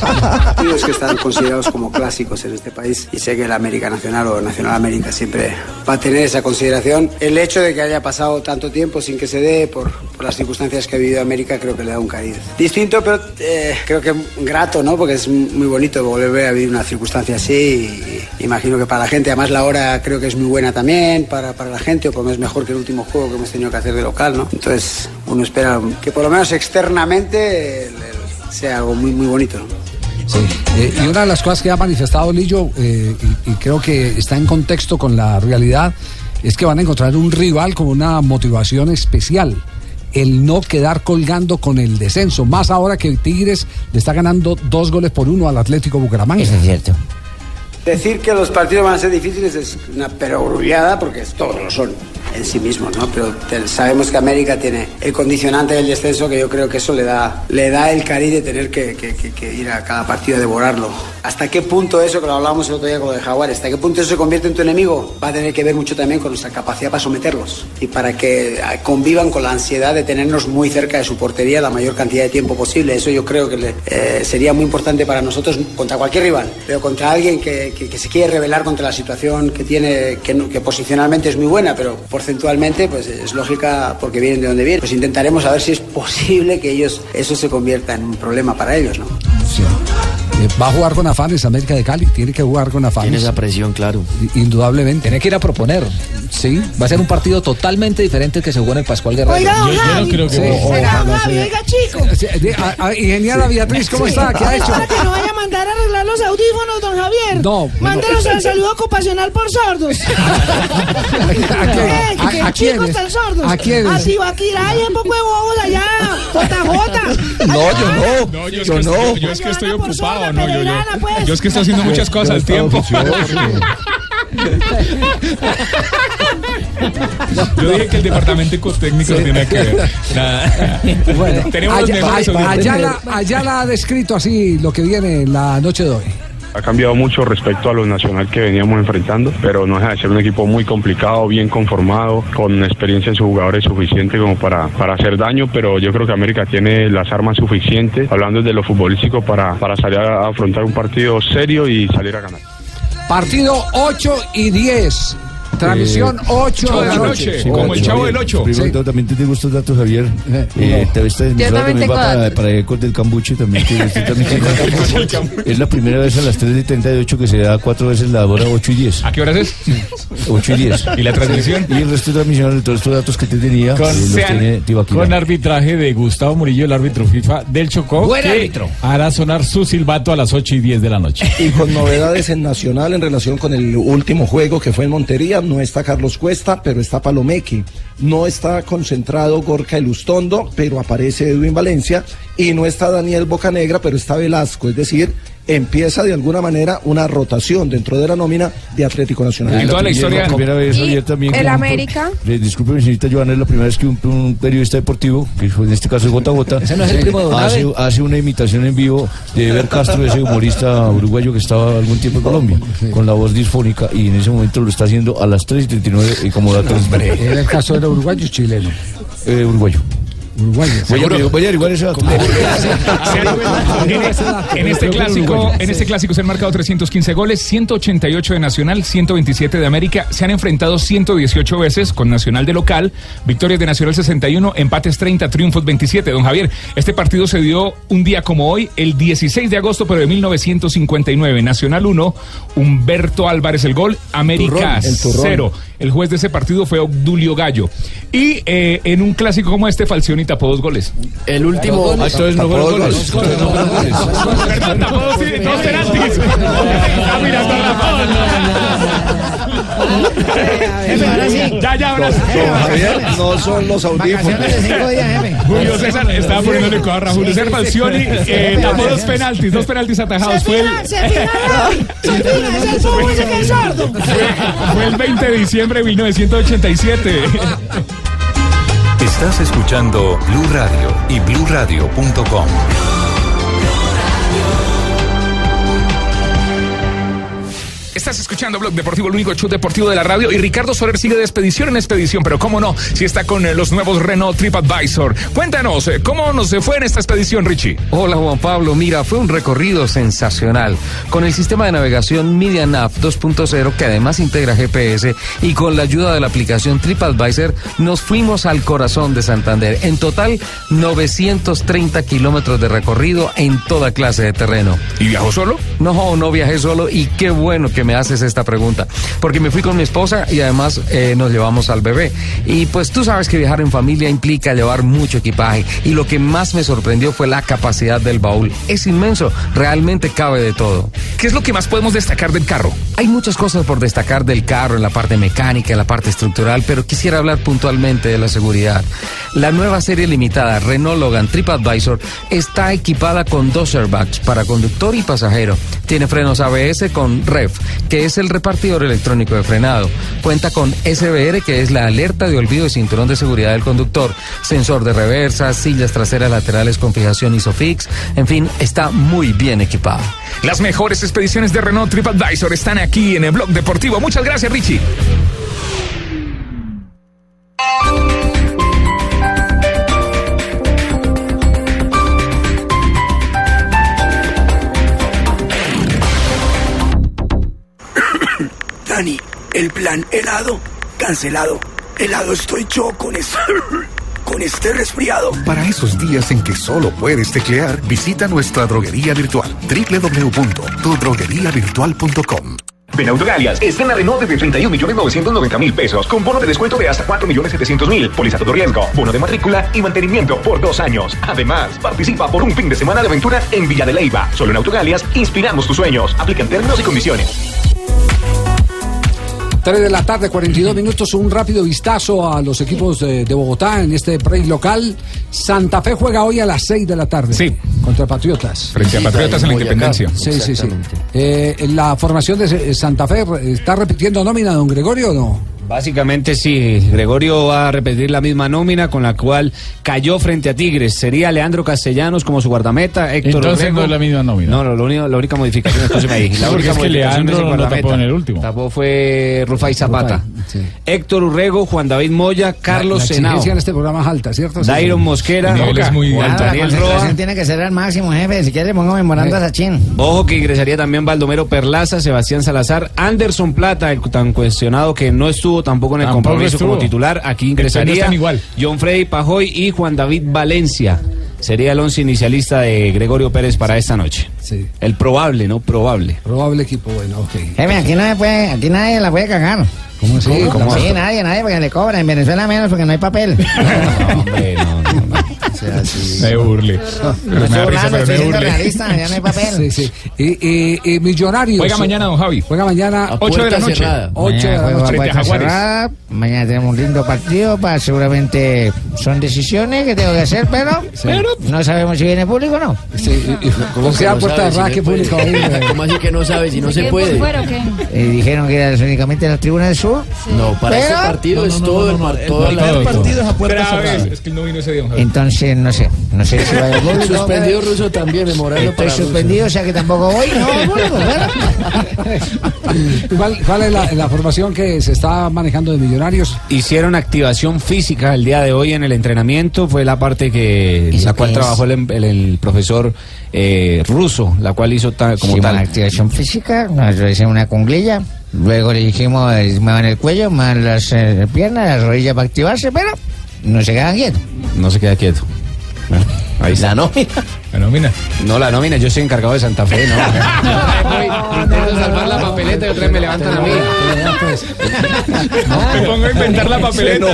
[SPEAKER 26] partidos que están considerados como clásicos en este país y sé que la América Nacional o Nacional América siempre va a tener esa consideración. El hecho de que haya pasado tanto tiempo sin que se dé por, por las circunstancias que ha vivido América creo que le da un cariz distinto, pero eh, creo que grato, ¿no? Porque es muy bonito volver a vivir una circunstancia así y imagino que para la gente, además la hora creo que es muy buena también para, para la gente o como es mejor que el último juego que hemos tenido que hacer de local, ¿no? Entonces uno espera que por lo menos externamente el- el- sea algo muy, muy bonito, ¿no?
[SPEAKER 5] Sí. Eh, y una de las cosas que ha manifestado Lillo, eh, y, y creo que está en contexto con la realidad, es que van a encontrar un rival con una motivación especial. El no quedar colgando con el descenso, más ahora que Tigres le está ganando dos goles por uno al Atlético Bucaramanga.
[SPEAKER 7] Eso es cierto.
[SPEAKER 26] Decir que los partidos van a ser difíciles es una perogrullada porque todos lo son en sí mismos, ¿no? Pero sabemos que América tiene el condicionante del descenso que yo creo que eso le da, le da el cariz de tener que, que- que- que ir a cada partido a devorarlo. ¿Hasta qué punto eso, que lo hablábamos el otro día con lo de Jaguar, hasta qué punto eso se convierte en tu enemigo? Va a tener que ver mucho también con nuestra capacidad para someterlos y para que eh, convivan con la ansiedad de tenernos muy cerca de su portería la mayor cantidad de tiempo posible. Eso yo creo que le- eh, sería muy importante para nosotros contra cualquier rival, pero contra alguien que, se quiere rebelar contra la situación que tiene, que, que posicionalmente es muy buena, pero porcentualmente pues es lógica porque vienen de donde vienen. Pues intentaremos a ver si es posible que ellos eso se convierta en un problema para ellos, ¿no?
[SPEAKER 5] Sí. Eh, va a jugar con afanes América de Cali, tiene que jugar con afanes.
[SPEAKER 17] Tiene esa presión, claro.
[SPEAKER 5] Indudablemente.
[SPEAKER 27] Tiene que ir a proponer.
[SPEAKER 5] Sí.
[SPEAKER 27] Va a ser un partido totalmente diferente que se jugó en el Pascual Guerrero.
[SPEAKER 5] Oiga, don
[SPEAKER 27] Yo- yo no
[SPEAKER 5] Javi.
[SPEAKER 27] creo que-
[SPEAKER 5] Sí.
[SPEAKER 27] Ojalá
[SPEAKER 5] Será,
[SPEAKER 27] no
[SPEAKER 5] Javi,
[SPEAKER 27] sea.
[SPEAKER 5] oiga, chico. Sí, a- a- ingeniera Beatriz, ¿cómo está? ¿Qué ha hecho?
[SPEAKER 28] Para que no vaya a mandar a arreglar los audífonos, don Javier.
[SPEAKER 5] No,
[SPEAKER 28] Mándelos
[SPEAKER 5] bueno.
[SPEAKER 28] al saludo ocupacional por sordos. Eh,
[SPEAKER 5] ¿A-
[SPEAKER 28] que
[SPEAKER 5] a
[SPEAKER 28] chicos están sordos.
[SPEAKER 5] ¿A quiénes?
[SPEAKER 28] A Tibaquirá hay un poco de bobos allá. JJ.
[SPEAKER 22] No, yo no.
[SPEAKER 19] No, yo, es
[SPEAKER 22] Yo
[SPEAKER 19] que
[SPEAKER 22] no.
[SPEAKER 19] estoy, yo es que estoy ocupado, no, yo, yo,
[SPEAKER 28] pues.
[SPEAKER 19] yo es que estoy haciendo muchas cosas al tiempo. Yo dije que el departamento técnico no tiene que ver. Nada.
[SPEAKER 5] Bueno,
[SPEAKER 19] Tenemos.
[SPEAKER 5] Ayala, Ayala ha descrito así lo que viene en la noche de hoy.
[SPEAKER 29] Ha cambiado mucho respecto a lo nacional que veníamos enfrentando, pero no deja de ser un equipo muy complicado, bien conformado, con experiencia en sus jugadores suficiente como para, para hacer daño, pero yo creo que América tiene las armas suficientes, hablando de lo futbolístico, para, para salir a afrontar un partido serio y salir a ganar.
[SPEAKER 5] Partido 8 y 10. Transmisión 8 de la noche.
[SPEAKER 11] como el chavo del 8.
[SPEAKER 30] Primero también te tengo estos datos, Javier. Eh, te ves
[SPEAKER 21] también
[SPEAKER 30] va para, Ecos del Cambuche. También es la primera vez a las 3 y 38 que se da cuatro veces la hora 8 y 10.
[SPEAKER 11] ¿A qué horas es?
[SPEAKER 30] 8 y 10.
[SPEAKER 11] ¿Y la transmisión?
[SPEAKER 30] Y el resto de transmisión, todos estos datos que te tenía,
[SPEAKER 9] Con,
[SPEAKER 30] eh, los
[SPEAKER 9] sean-
[SPEAKER 30] tiene Tibaquira.
[SPEAKER 9] con arbitraje de Gustavo Murillo, el árbitro FIFA del Chocó.
[SPEAKER 22] Buen
[SPEAKER 9] que
[SPEAKER 22] árbitro.
[SPEAKER 9] Hará sonar su silbato a las 8 y 10 de la noche.
[SPEAKER 22] Y con novedades en Nacional en relación con el último juego que fue en Montería, no está Carlos Cuesta, pero está Palomeque. No está concentrado Gorka Elustondo, pero aparece Edwin Valencia. Y no está Daniel Bocanegra, pero está Velasco. Es decir, empieza de alguna manera una rotación dentro de la nómina de Atlético Nacional.
[SPEAKER 30] Es La primera vez,
[SPEAKER 21] ¿Y
[SPEAKER 30] Javier, también.
[SPEAKER 21] el América?
[SPEAKER 30] Eh, disculpe, señorita Joana, es la primera vez que un, un periodista deportivo, que fue en este caso es Gota Gota,
[SPEAKER 27] ¿Ese no es el primo de Donave?
[SPEAKER 30] hace, hace una imitación en vivo de Eber Castro, ese humorista uruguayo que estaba algún tiempo en Colombia, con la voz disfónica, y en ese momento lo está haciendo a las 3 y 39 y como dato.
[SPEAKER 5] ¿Era el caso de uruguayo o chileno?
[SPEAKER 30] Eh, uruguayo.
[SPEAKER 5] Uruguayo.
[SPEAKER 30] Voy a, voy a averiguar ese dato.
[SPEAKER 11] En, en este clásico, en este clásico se han marcado 315 goles, 188 de Nacional, 127 de América. Se han enfrentado 118 veces con Nacional de local, victorias de Nacional 61, empates 30, triunfos 27. Don Javier, este partido se dio un día como hoy, el 16 de agosto, pero de 1959. Nacional 1, Humberto Álvarez el gol, América
[SPEAKER 22] Turrón, el turrón.
[SPEAKER 11] 0. El juez de ese partido fue Obdulio Gallo. Y eh, en un clásico como este, Falcioni tapó dos goles.
[SPEAKER 17] El último.
[SPEAKER 30] Ah, entonces no fueron goles.
[SPEAKER 11] Perdón, tapó dos penaltis. Está mirando Ya, ya, ahora sí.
[SPEAKER 22] Javier, no son los audífonos.
[SPEAKER 11] Julio César estaba poniéndole cuadra. Julio César Falcioni eh, tapó dos penaltis, dos penaltis atajados. Fue el, fue el 20 de diciembre de 1987.
[SPEAKER 1] Estás escuchando Blue Radio y bluradio.com.
[SPEAKER 11] Estás escuchando Blog Deportivo, el único show deportivo de la radio. Y Ricardo Soler sigue de expedición en expedición, pero cómo no, si está con eh, los nuevos Renault TripAdvisor. Cuéntanos, eh, ¿cómo nos fue en esta expedición, Richie?
[SPEAKER 31] Hola Juan Pablo, mira, fue un recorrido sensacional con el sistema de navegación MediaNav 2.0 que además integra GPS y con la ayuda de la aplicación TripAdvisor nos fuimos al corazón de Santander. En total 930 kilómetros de recorrido en toda clase de terreno.
[SPEAKER 11] ¿Y viajó solo?
[SPEAKER 31] No, no viajé solo y qué bueno que me haces esta pregunta porque me fui con mi esposa y además eh, nos llevamos al bebé. Y pues tú sabes que viajar en familia implica llevar mucho equipaje y lo que más me sorprendió fue la capacidad del baúl. Es inmenso, realmente cabe de todo.
[SPEAKER 11] ¿Qué es lo que más podemos destacar del carro?
[SPEAKER 31] Hay muchas cosas por destacar del carro en la parte mecánica, en la parte estructural, pero quisiera hablar puntualmente de la seguridad. La nueva serie limitada Renault Logan TripAdvisor está equipada con dos airbags para conductor y pasajero. Tiene frenos ABS con REF, que es el repartidor electrónico de frenado. Cuenta con SBR, que es la alerta de olvido de cinturón de seguridad del conductor. Sensor de reversa, sillas traseras laterales con fijación ISOFIX. En fin, está muy bien equipada.
[SPEAKER 11] Las mejores expediciones de Renault TripAdvisor están aquí en el Blog Deportivo. Muchas gracias, Richie.
[SPEAKER 32] El plan helado, cancelado. Helado estoy yo con este, con este resfriado.
[SPEAKER 33] Para esos días en que solo puedes teclear, visita nuestra droguería virtual www.tudrogueriavirtual.com.
[SPEAKER 34] Ven a Autogalias, estrena Renault desde 31 millones 990 mil pesos, con bono de descuento de hasta 4 millones 700 mil, póliza todo riesgo, bono de matrícula y mantenimiento por dos años. Además, participa por un fin de semana de aventura en Villa de Leyva. Solo en Autogalias, inspiramos tus sueños. Aplican términos y condiciones.
[SPEAKER 5] 3 de la tarde, 42 minutos, un rápido vistazo a los equipos de, de Bogotá en este break local. Santa Fe juega hoy a las 6 de la tarde. Sí. Contra Patriotas.
[SPEAKER 11] Frente a Patriotas en la Independencia.
[SPEAKER 5] Sí, sí, sí. Eh, ¿La formación de Santa Fe está repitiendo nómina, don Gregorio o no?
[SPEAKER 15] Básicamente sí, Gregorio va a repetir la misma nómina con la cual cayó frente a Tigres. Sería Leandro Castellanos como su guardameta, Héctor
[SPEAKER 9] Entonces
[SPEAKER 15] Urrego.
[SPEAKER 9] no es la misma nómina.
[SPEAKER 15] No, no, lo único- la única modificación, escúcheme ahí. La
[SPEAKER 9] Porque
[SPEAKER 15] única
[SPEAKER 9] es que Leandro
[SPEAKER 15] es el
[SPEAKER 9] no tapó en el último.
[SPEAKER 15] Tapó fue Rufai Zapata. Héctor Urrego, Juan David Moya, Carlos
[SPEAKER 5] la exigencia en este programa es alta, ¿cierto?
[SPEAKER 15] Dairon Mosquera,
[SPEAKER 7] El nivel es muy.
[SPEAKER 15] Daniel
[SPEAKER 7] La
[SPEAKER 15] Roa.
[SPEAKER 7] tiene que ser al máximo, jefe. Si quiere, le pongo memorando a Sachin.
[SPEAKER 15] Ojo que ingresaría también Baldomero Perlaza, Sebastián Salazar, Anderson Plata, el tan cuestionado que no estuvo tampoco en el
[SPEAKER 9] Tampoco
[SPEAKER 15] compromiso como titular. Aquí
[SPEAKER 9] no
[SPEAKER 15] ingresaría
[SPEAKER 9] igual.
[SPEAKER 15] John Freddy Pajoy y Juan David Valencia. Sería el once inicialista de Gregorio Pérez para esta noche.
[SPEAKER 5] Sí.
[SPEAKER 15] El probable, no probable.
[SPEAKER 5] Probable equipo, bueno, ok.
[SPEAKER 7] Jefe, aquí, no puede, aquí nadie la puede cagar.
[SPEAKER 5] ¿Cómo así?
[SPEAKER 15] ¿Cómo?
[SPEAKER 7] Sí, nadie, nadie, porque le cobra. En Venezuela menos, porque no hay papel.
[SPEAKER 15] Hombre, no, no, no.
[SPEAKER 9] Me burle.
[SPEAKER 7] No
[SPEAKER 9] Me da risa, pero me burle.
[SPEAKER 7] realista, ya no hay papel.
[SPEAKER 5] Sí, sí. Y, y- y Millonarios.
[SPEAKER 11] Juega mañana, don Javi.
[SPEAKER 5] Juega mañana.
[SPEAKER 11] A Ocho de la noche. cerrada.
[SPEAKER 5] Ocho de
[SPEAKER 7] Mañana
[SPEAKER 5] la
[SPEAKER 7] juego a
[SPEAKER 5] noche.
[SPEAKER 11] Frente a
[SPEAKER 7] cerrada. Mañana tenemos un lindo partido. Para, seguramente son decisiones que tengo que hacer, pero, no sabemos si viene público o no.
[SPEAKER 5] Sí,
[SPEAKER 17] ¿Cómo
[SPEAKER 5] sea,
[SPEAKER 17] no
[SPEAKER 5] puerta de
[SPEAKER 17] si no
[SPEAKER 5] público ahí.
[SPEAKER 17] ¿Cómo así que no sabe si no se
[SPEAKER 14] ¿Qué,
[SPEAKER 17] puede?
[SPEAKER 7] Eh, dijeron que era únicamente la tribuna del sur.
[SPEAKER 17] No, para este partido es todo el la-.
[SPEAKER 13] Partido es a puerta cerrada.
[SPEAKER 11] Es que no vino ese día, don
[SPEAKER 7] Entonces, no sé. No sé si va a haber público.
[SPEAKER 17] Suspendido
[SPEAKER 7] pero-
[SPEAKER 17] Ruso también, memorando
[SPEAKER 7] Estoy
[SPEAKER 17] para
[SPEAKER 7] suspendido, o sea que tampoco voy. No, ¿verdad?
[SPEAKER 5] ¿Cuál, cuál es la, la formación que se está manejando de Millonarios?
[SPEAKER 15] Hicieron activación física el día de hoy en el entrenamiento. Fue la parte que
[SPEAKER 7] ¿Eso
[SPEAKER 15] la cual
[SPEAKER 7] es?
[SPEAKER 15] trabajó el, el- el profesor eh, ruso, la cual hizo ta- como
[SPEAKER 7] Sí,
[SPEAKER 15] tal.
[SPEAKER 7] activación física, nosotros hicimos una conglilla, luego le dijimos, muevan el cuello, muevan las eh, piernas, las rodillas para activarse, pero no se quedan quietos.
[SPEAKER 15] No se queda quieto. Ahí está.
[SPEAKER 17] La nómina.
[SPEAKER 11] La nómina.
[SPEAKER 15] No, la nómina, yo soy encargado de Santa Fe, no. Yo intento salvar la papeleta y otra vez me levantan a mí.
[SPEAKER 11] Me pongo a inventar la papeleta.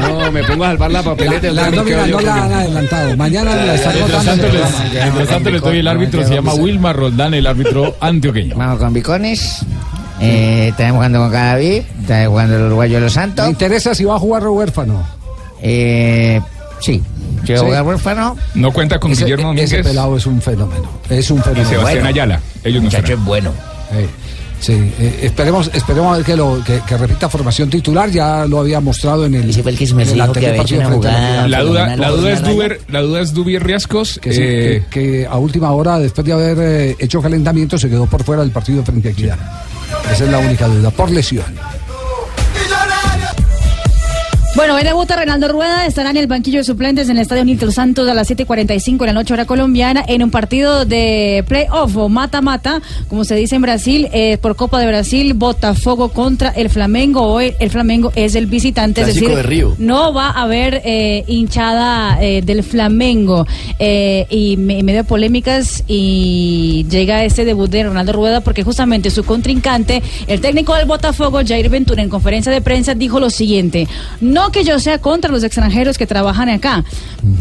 [SPEAKER 15] No, me pongo a salvar la papeleta y
[SPEAKER 5] la,
[SPEAKER 15] otra
[SPEAKER 5] la
[SPEAKER 15] vez me
[SPEAKER 5] nómina
[SPEAKER 15] quedo yo
[SPEAKER 5] no la
[SPEAKER 15] con-
[SPEAKER 5] han adelantado. Mañana la están votando.
[SPEAKER 9] mientras tanto les doy el árbitro, se llama Wilmar Roldán, el árbitro antioqueño.
[SPEAKER 7] Vamos con Bicones, eh, estamos jugando con Cadavid, está jugando el uruguayo Los
[SPEAKER 5] Me
[SPEAKER 7] Santos.
[SPEAKER 5] interesa si va a jugar huérfano.
[SPEAKER 7] Eh, sí, yo voy a
[SPEAKER 5] Sí.
[SPEAKER 7] jugar huérfano.
[SPEAKER 11] No cuenta con
[SPEAKER 5] Ese,
[SPEAKER 11] Guillermo
[SPEAKER 5] ese
[SPEAKER 11] Domínguez
[SPEAKER 5] pelado es un fenómeno. Es un
[SPEAKER 11] y
[SPEAKER 5] fenómeno.
[SPEAKER 11] Sebastián
[SPEAKER 7] bueno.
[SPEAKER 11] Ayala. Ellos no
[SPEAKER 7] Muchacho
[SPEAKER 11] estarán.
[SPEAKER 7] es bueno.
[SPEAKER 5] Eh, Sí, eh, esperemos, esperemos a ver que, lo, que, que repita formación titular, ya lo había mostrado en el,
[SPEAKER 7] Ese fue el que se me
[SPEAKER 5] en el
[SPEAKER 7] dijo que
[SPEAKER 5] anterior
[SPEAKER 7] había hecho
[SPEAKER 5] partido
[SPEAKER 7] una
[SPEAKER 5] frente a
[SPEAKER 7] jugada.
[SPEAKER 11] La duda, la duda es. Duber, la duda es Dubier Riascos.
[SPEAKER 5] que, sí,
[SPEAKER 11] eh,
[SPEAKER 5] que, que a última hora, después de haber eh, hecho calentamiento, se quedó por fuera del partido frente a Equidad. Esa es la única duda, por lesión.
[SPEAKER 14] Bueno, hoy debuta Reinaldo Rueda, estará en el banquillo de suplentes en el Estadio Nito Santos a las 7.45 de la noche hora colombiana en un partido de playoff o mata-mata, como se dice en Brasil, eh, por Copa de Brasil, Botafogo contra el Flamengo. Hoy el Flamengo es el visitante, es
[SPEAKER 17] Clásico
[SPEAKER 14] decir,
[SPEAKER 17] de Río.
[SPEAKER 14] no va a haber eh, hinchada eh, del Flamengo y me- medio de polémicas y llega este debut de Ronaldo Rueda porque justamente su contrincante, el técnico del Botafogo, Jair Ventura, en conferencia de prensa dijo lo siguiente, no que yo sea contra los extranjeros que trabajan acá,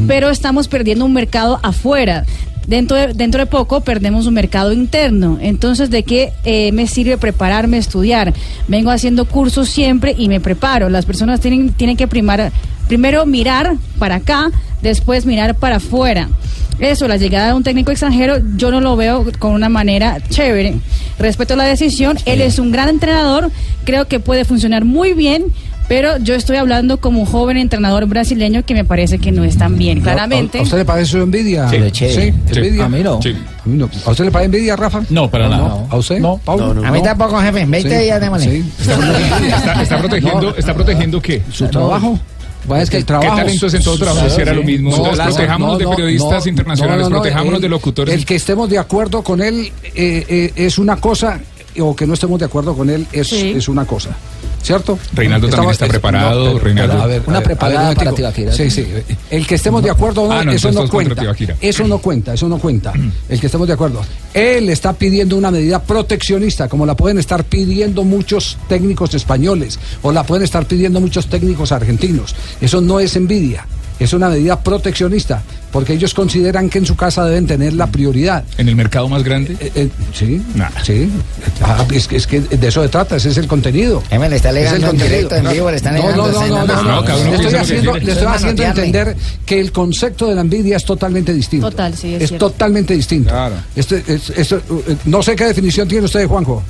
[SPEAKER 14] pero estamos perdiendo un mercado afuera. Dentro de, dentro de poco perdemos un mercado interno. Entonces, ¿de qué eh, me sirve prepararme, estudiar? Vengo haciendo cursos siempre y me preparo. Las personas tienen, tienen que primar, primero mirar para acá, después mirar para afuera. Eso, la llegada de un técnico extranjero, yo no lo veo con una manera chévere. Respeto a la decisión, él es un gran entrenador, creo que puede funcionar muy bien, pero yo estoy hablando como un joven entrenador brasileño que me parece que no es tan bien, claramente.
[SPEAKER 5] ¿A, a usted le parece su envidia?
[SPEAKER 9] Sí.
[SPEAKER 5] Sí,
[SPEAKER 9] Sí.
[SPEAKER 5] envidia.
[SPEAKER 9] A mí no.
[SPEAKER 5] Sí. A mí no. ¿A usted le parece envidia, Rafa?
[SPEAKER 9] No, para nada.
[SPEAKER 5] ¿A usted?
[SPEAKER 9] No.
[SPEAKER 17] No, no,
[SPEAKER 7] A mí tampoco, jefe. 20
[SPEAKER 5] Sí.
[SPEAKER 7] días démosle.
[SPEAKER 5] Sí.
[SPEAKER 11] está, está protegiendo, está protegiendo qué?
[SPEAKER 5] ¿Su trabajo? Pues es que el
[SPEAKER 11] ¿Qué
[SPEAKER 5] trabajo.
[SPEAKER 11] talento es en todo trabajo? Si era lo mismo.
[SPEAKER 5] No,
[SPEAKER 11] Entonces,
[SPEAKER 5] claro,
[SPEAKER 11] protejámonos
[SPEAKER 5] no,
[SPEAKER 11] de
[SPEAKER 5] no,
[SPEAKER 11] periodistas
[SPEAKER 5] no,
[SPEAKER 11] internacionales,
[SPEAKER 5] no, no, no,
[SPEAKER 11] protejámonos
[SPEAKER 5] el-
[SPEAKER 11] de locutores.
[SPEAKER 5] El que estemos de acuerdo con él eh, eh, es una cosa, o que no estemos de acuerdo con él es,
[SPEAKER 14] Sí.
[SPEAKER 5] es una cosa. ¿Cierto?
[SPEAKER 11] Reinaldo también está preparado, Reinaldo.
[SPEAKER 5] pero, a ver,
[SPEAKER 27] Una
[SPEAKER 5] a ver,
[SPEAKER 27] preparada
[SPEAKER 5] a ver,
[SPEAKER 27] para. Tibaquira.
[SPEAKER 5] Sí, sí. El que estemos de acuerdo o no,
[SPEAKER 11] Ah, no,
[SPEAKER 5] eso no cuenta. Eso no cuenta, eso no cuenta. El que estemos de acuerdo. Él está pidiendo una medida proteccionista, como la pueden estar pidiendo muchos técnicos españoles, o la pueden estar pidiendo muchos técnicos argentinos. Eso no es envidia. Es una medida proteccionista, porque ellos consideran que en su casa deben tener la prioridad.
[SPEAKER 11] En el mercado más grande.
[SPEAKER 5] Eh, eh, sí,
[SPEAKER 11] Nada.
[SPEAKER 5] sí. Ah, es, que- es que de eso se trata, ese es el contenido.
[SPEAKER 7] Jefe, le está
[SPEAKER 5] es el contenido.
[SPEAKER 7] directo, en vivo, le están
[SPEAKER 5] no, no, no,
[SPEAKER 7] está
[SPEAKER 5] no, no, no,
[SPEAKER 11] No,
[SPEAKER 5] Le estoy haciendo, le estoy
[SPEAKER 7] es
[SPEAKER 5] haciendo entender que el concepto de la envidia es totalmente distinto.
[SPEAKER 14] Total, sí, es
[SPEAKER 5] Es totalmente distinto.
[SPEAKER 19] Claro.
[SPEAKER 5] Este- eh, no sé qué definición tiene usted, Juanjo.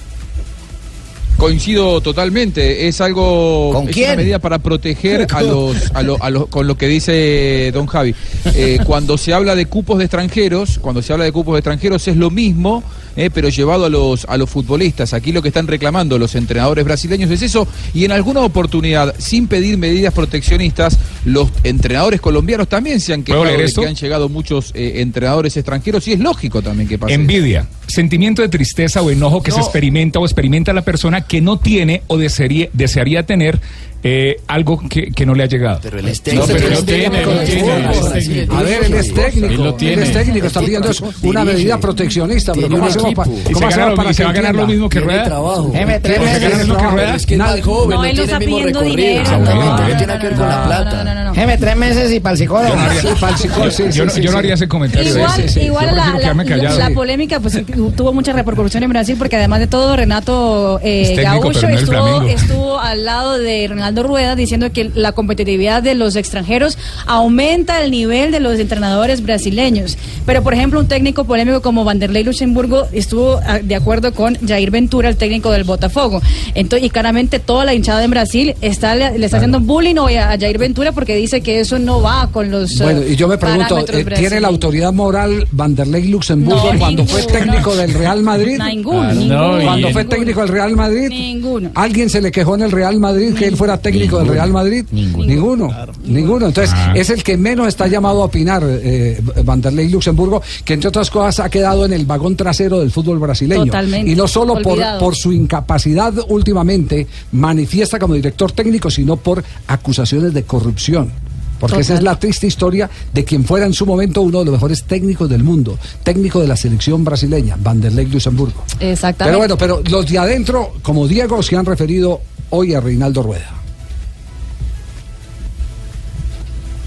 [SPEAKER 19] Coincido totalmente, es algo,
[SPEAKER 7] ¿Con
[SPEAKER 19] es
[SPEAKER 7] quién?
[SPEAKER 19] una medida para proteger a los, a lo- a lo- con lo que dice don Javi. Eh, cuando se habla de cupos de extranjeros, cuando se habla de cupos de extranjeros es lo mismo, eh, pero llevado a los, a los futbolistas. Aquí lo que están reclamando los entrenadores brasileños es eso, y en alguna oportunidad, sin pedir medidas proteccionistas, los entrenadores colombianos también se han
[SPEAKER 11] ¿Puedo
[SPEAKER 19] quejado de que han llegado muchos eh, entrenadores extranjeros, y es lógico también que pase.
[SPEAKER 11] Envidia, sentimiento de tristeza o enojo que se experimenta o experimenta la persona que no tiene o desearía, desearía tener eh, algo que, que no le ha llegado. Pero
[SPEAKER 17] él es
[SPEAKER 11] No, pero
[SPEAKER 17] técnico.
[SPEAKER 11] lo tiene, lo tiene.
[SPEAKER 17] Él es técnico.
[SPEAKER 5] A ver, él es técnico.
[SPEAKER 11] Él lo
[SPEAKER 5] Él
[SPEAKER 11] tiene.
[SPEAKER 5] es técnico, está pidiendo una medida proteccionista. Pero
[SPEAKER 17] Tiene
[SPEAKER 5] ¿cómo hacemos
[SPEAKER 17] equipo.
[SPEAKER 5] pa-
[SPEAKER 17] Y
[SPEAKER 5] cómo
[SPEAKER 11] se
[SPEAKER 5] hacemos para
[SPEAKER 11] y se
[SPEAKER 5] que
[SPEAKER 11] va a ganar lo mismo que
[SPEAKER 17] Tiene
[SPEAKER 11] Rueda.
[SPEAKER 17] Es que
[SPEAKER 5] Nada.
[SPEAKER 17] es joven,
[SPEAKER 14] No,
[SPEAKER 17] no,
[SPEAKER 14] él no
[SPEAKER 17] tiene
[SPEAKER 14] está pidiendo dinero.
[SPEAKER 17] Exactamente,
[SPEAKER 14] No,
[SPEAKER 17] ¿qué
[SPEAKER 14] no,
[SPEAKER 17] tiene que ver con la
[SPEAKER 14] no,
[SPEAKER 17] plata?
[SPEAKER 14] no, no, no.
[SPEAKER 7] Jefe, tres meses y para el psicólogo.
[SPEAKER 11] Yo no haría-
[SPEAKER 5] para
[SPEAKER 11] ese comentario.
[SPEAKER 14] Igual, la, polémica pues tuvo mucha repercusión en Brasil porque además de todo Renato eh,
[SPEAKER 11] técnico,
[SPEAKER 14] Gaúcho
[SPEAKER 11] Flamengo.
[SPEAKER 14] estuvo al lado de Ronaldo Rueda diciendo que la competitividad de los extranjeros aumenta el nivel de los entrenadores brasileños. Pero por ejemplo un técnico polémico como Vanderlei Luxemburgo estuvo ah, de acuerdo con Jair Ventura, el técnico del Botafogo. Entonces, y claramente toda la hinchada en Brasil está, le, está haciendo bullying hoy a, a Jair Ventura porque dice que eso no va con los
[SPEAKER 5] Bueno,
[SPEAKER 14] eh,
[SPEAKER 5] y yo me pregunto,
[SPEAKER 14] parámetros
[SPEAKER 5] eh, ¿tiene la autoridad moral Vanderlei Luxemburgo
[SPEAKER 14] No,
[SPEAKER 5] cuando fue
[SPEAKER 14] ninguno.
[SPEAKER 5] técnico del Real Madrid?
[SPEAKER 14] Ninguno,
[SPEAKER 5] Claro,
[SPEAKER 14] ninguno.
[SPEAKER 5] Cuando fue técnico del Real Madrid,
[SPEAKER 14] Ninguno.
[SPEAKER 5] ¿alguien se le quejó en el Real Madrid que él fuera técnico del Real Madrid? Ninguno. Ninguno. Entonces,
[SPEAKER 11] Ah.
[SPEAKER 5] es el que menos está llamado a opinar, eh, Vanderlei Luxemburgo, que entre otras cosas ha quedado en el vagón trasero del fútbol brasileño.
[SPEAKER 14] Totalmente.
[SPEAKER 5] Y no solo por, su incapacidad últimamente manifiesta como director técnico, sino por acusaciones de corrupción. Porque esa es la triste historia de quien fuera en su momento uno de los mejores técnicos del mundo, técnico de la selección brasileña, Vanderlei Luxemburgo.
[SPEAKER 14] Exactamente.
[SPEAKER 5] Pero bueno, pero los de adentro, como Diego, se han referido hoy a Reinaldo Rueda.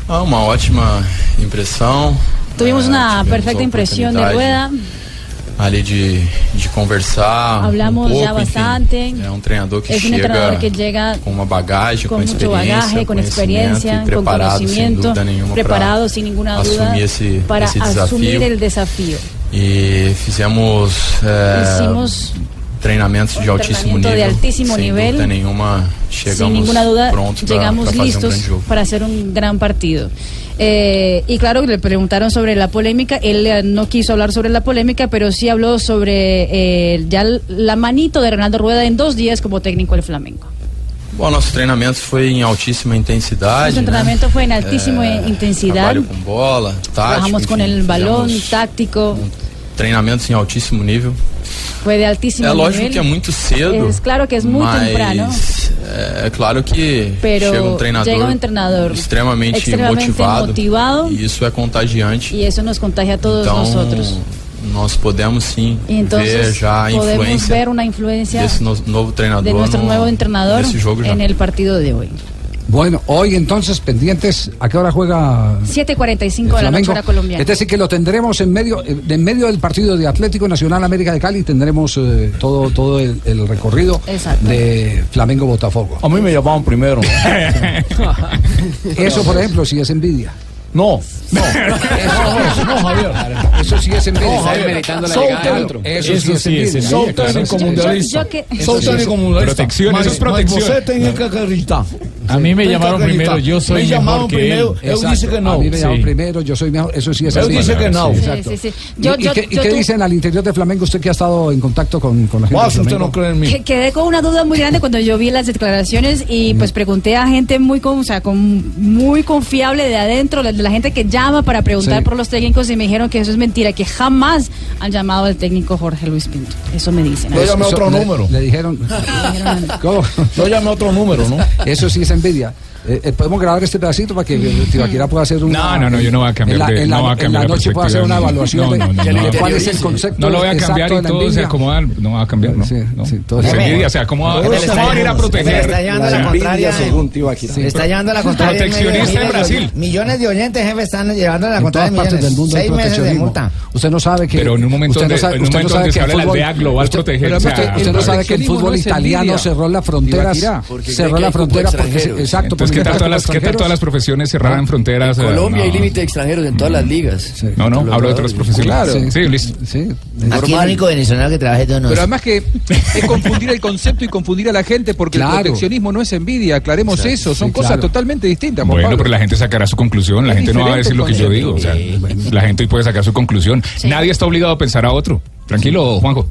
[SPEAKER 35] Ah, uma ótima impressão.
[SPEAKER 14] Tuvimos
[SPEAKER 35] Eh,
[SPEAKER 14] una
[SPEAKER 35] tivemos
[SPEAKER 14] perfecta
[SPEAKER 35] a
[SPEAKER 14] impresión de
[SPEAKER 35] oportunidade
[SPEAKER 14] Rueda.
[SPEAKER 35] Ali de, de conversar.
[SPEAKER 14] Hablamos
[SPEAKER 35] um pouco,
[SPEAKER 14] ya bastante.
[SPEAKER 35] Enfim, é um treinador que
[SPEAKER 14] Es un
[SPEAKER 35] chega
[SPEAKER 14] entrenador que llega
[SPEAKER 35] com uma bagagem,
[SPEAKER 14] con
[SPEAKER 35] com
[SPEAKER 14] mucho
[SPEAKER 35] experiência,
[SPEAKER 14] bagaje, con
[SPEAKER 35] conhecimento
[SPEAKER 14] experiencia,
[SPEAKER 35] e
[SPEAKER 14] con
[SPEAKER 35] preparado, sem
[SPEAKER 14] conocimiento,
[SPEAKER 35] dúvida nenhuma,
[SPEAKER 14] preparado
[SPEAKER 35] para
[SPEAKER 14] sin ninguna duda
[SPEAKER 35] assumir esse,
[SPEAKER 14] para
[SPEAKER 35] esse
[SPEAKER 14] asumir
[SPEAKER 35] desafio.
[SPEAKER 14] el desafío.
[SPEAKER 35] E fizemos eh,
[SPEAKER 14] Hicimos
[SPEAKER 35] treinamentos de altíssimo nível.
[SPEAKER 14] de altíssimo
[SPEAKER 35] sem
[SPEAKER 14] nivel.
[SPEAKER 35] dúvida nenhuma, chegamos
[SPEAKER 14] sin ninguna duda
[SPEAKER 35] prontos para
[SPEAKER 14] llegamos
[SPEAKER 35] fazer um
[SPEAKER 14] listos
[SPEAKER 35] jogo.
[SPEAKER 14] para hacer un gran partido. Eh, y claro, le preguntaron sobre la polémica, él eh, no quiso hablar sobre la polémica, pero sí habló sobre eh, ya la manito de Ronaldo Rueda en dos días como técnico del Flamengo.
[SPEAKER 35] Bom, nosso treinamento foi em altíssima intensidade.
[SPEAKER 14] Nuestro entrenamiento
[SPEAKER 35] né?
[SPEAKER 14] fue en altísima
[SPEAKER 35] É,
[SPEAKER 14] intensidad,
[SPEAKER 35] Trabalho com bola, tático.
[SPEAKER 14] trabajamos con
[SPEAKER 35] enfim, Treinamentos em altíssimo nível.
[SPEAKER 14] Fue de altísimo
[SPEAKER 35] é lógico
[SPEAKER 14] nivel.
[SPEAKER 35] que é muito cedo.
[SPEAKER 14] Es claro que muy
[SPEAKER 35] mas
[SPEAKER 14] temprano.
[SPEAKER 35] É, é claro que
[SPEAKER 14] Pero
[SPEAKER 35] chega um treinador,
[SPEAKER 14] llega un entrenador
[SPEAKER 35] extremamente,
[SPEAKER 14] extremadamente
[SPEAKER 35] motivado,
[SPEAKER 14] motivado.
[SPEAKER 35] e isso é contagiante.
[SPEAKER 14] y eso nos contagia a todos
[SPEAKER 35] então
[SPEAKER 14] nosotros.
[SPEAKER 35] nós podemos sim
[SPEAKER 14] Y
[SPEAKER 35] ver já a influência
[SPEAKER 14] ver una influencia
[SPEAKER 35] desse no- novo treinador
[SPEAKER 14] de nuestro
[SPEAKER 35] no-
[SPEAKER 14] nuevo entrenador
[SPEAKER 35] nesse jogo já.
[SPEAKER 14] en el partido de hoy.
[SPEAKER 5] Bueno, hoy entonces pendientes, ¿a qué hora juega
[SPEAKER 14] 7.45 de la noche hora colombiana.
[SPEAKER 5] Es decir, que lo tendremos en medio, eh, en medio del partido de Atlético Nacional América de Cali, tendremos eh, todo, todo el, el recorrido
[SPEAKER 14] Exacto.
[SPEAKER 5] de Flamengo Botafogo.
[SPEAKER 30] A mí me llamaban primero.
[SPEAKER 5] Eso, por ejemplo, sí es envidia.
[SPEAKER 30] No, no, eso no, Javier.
[SPEAKER 5] Eso sí es envidia.
[SPEAKER 30] No, Javier.
[SPEAKER 5] Sou técnico. Eso, sí es envidia.
[SPEAKER 30] Sou técnico mundialista.
[SPEAKER 14] Yo- yo que-
[SPEAKER 30] Sou técnico mundialista.
[SPEAKER 11] Protección,
[SPEAKER 30] mas,
[SPEAKER 11] eso es protección.
[SPEAKER 30] Você tem que acreditar.
[SPEAKER 9] A mí me llamaron primero, yo soy
[SPEAKER 30] Me
[SPEAKER 9] mejor
[SPEAKER 30] llamaron
[SPEAKER 9] que
[SPEAKER 30] primero,
[SPEAKER 9] él.
[SPEAKER 30] disse que
[SPEAKER 5] A
[SPEAKER 30] não.
[SPEAKER 5] mí me llaman
[SPEAKER 9] Sí.
[SPEAKER 5] primero, yo soy mejor. Eso sí es
[SPEAKER 30] Yo
[SPEAKER 5] envidia.
[SPEAKER 30] dije que no.
[SPEAKER 14] Sí,
[SPEAKER 5] Exacto.
[SPEAKER 14] sí, sí.
[SPEAKER 5] ¿Y-
[SPEAKER 14] Yo-
[SPEAKER 5] ¿Y,
[SPEAKER 14] yo-
[SPEAKER 5] qué, dicen al interior de Flamengo? Usted que ha estado en contacto con, la gente de
[SPEAKER 30] usted no cree en mí.
[SPEAKER 14] Que- Quedé con una duda muy grande cuando yo vi las declaraciones y pues pregunté a gente muy con, o sea, con muy confiable de adentro, de la gente que llama para preguntar
[SPEAKER 5] Sí.
[SPEAKER 14] por los técnicos y me dijeron que eso es mentira, que jamás han llamado al técnico Jorge Luis Pinto. Eso me dicen.
[SPEAKER 30] Yo llamé a otro número.
[SPEAKER 5] Le dijeron.
[SPEAKER 30] Yo llamé a otro número, ¿no?
[SPEAKER 5] Eso sí es envidia. Eh, eh, podemos grabar este pedacito para que Tibaquira pueda hacer una.
[SPEAKER 11] No, no, no, yo no voy a cambiar
[SPEAKER 5] En la,
[SPEAKER 11] de-
[SPEAKER 5] en la-
[SPEAKER 11] no voy a
[SPEAKER 5] en
[SPEAKER 11] cambiar
[SPEAKER 5] la
[SPEAKER 11] la
[SPEAKER 5] noche pueda hacer una
[SPEAKER 11] no.
[SPEAKER 5] evaluación
[SPEAKER 11] No, no, no,
[SPEAKER 5] de,
[SPEAKER 11] no,
[SPEAKER 5] de
[SPEAKER 11] no.
[SPEAKER 5] cuál es el concepto.
[SPEAKER 11] No lo voy a cambiar y
[SPEAKER 5] la
[SPEAKER 11] todo se acomodan. No va a cambiar, no.
[SPEAKER 5] Sí,
[SPEAKER 11] no.
[SPEAKER 5] sí, todo se-
[SPEAKER 11] envidia se acomoda.
[SPEAKER 7] Él
[SPEAKER 11] ¿Cómo
[SPEAKER 7] está
[SPEAKER 11] van a ir a proteger?
[SPEAKER 7] le está llevando la contraria.
[SPEAKER 22] según Tibaquira.
[SPEAKER 7] Le está llevando la contraria.
[SPEAKER 11] Proteccionista en
[SPEAKER 7] de-
[SPEAKER 11] Brasil.
[SPEAKER 7] Millones de oyentes, jefe, están llevando la
[SPEAKER 5] En
[SPEAKER 7] contraria.
[SPEAKER 5] todas partes
[SPEAKER 7] millones.
[SPEAKER 5] del mundo hay
[SPEAKER 7] Seis meses de
[SPEAKER 5] proteccionismo.
[SPEAKER 7] multa.
[SPEAKER 5] Usted no sabe que.
[SPEAKER 11] Pero en un momento
[SPEAKER 5] usted no
[SPEAKER 11] donde- en un
[SPEAKER 5] no
[SPEAKER 11] se habla de la aldea global proteger,
[SPEAKER 5] usted- no sabe que el fútbol
[SPEAKER 19] no
[SPEAKER 5] italiano cerró la frontera.
[SPEAKER 17] Porque
[SPEAKER 5] Cerró la frontera porque. se-. Exacto,
[SPEAKER 11] Entonces es que tal
[SPEAKER 5] militar
[SPEAKER 11] todas las, ¿qué tal todas las profesiones cerraran fronteras? eh,
[SPEAKER 17] Colombia hay
[SPEAKER 11] no.
[SPEAKER 17] límite de extranjeros en todas las ligas.
[SPEAKER 11] No, no, hablo de otras profesiones.
[SPEAKER 17] Claro.
[SPEAKER 11] Sí, listo.
[SPEAKER 7] Aquí el único venezolano que trabaja es Donoso.
[SPEAKER 19] Pero además que es confundir el concepto y confundir a la gente porque
[SPEAKER 11] Claro.
[SPEAKER 19] el proteccionismo no es envidia, aclaremos eso, son
[SPEAKER 11] sí,
[SPEAKER 19] cosas
[SPEAKER 11] claro.
[SPEAKER 19] totalmente distintas.
[SPEAKER 11] Bueno,
[SPEAKER 19] Pablo.
[SPEAKER 11] pero la gente sacará su conclusión. La
[SPEAKER 19] Es
[SPEAKER 11] gente no va a decir lo que yo digo. O sea, la gente hoy puede sacar su conclusión. Nadie está obligado a pensar a otro. Tranquilo, Juanjo.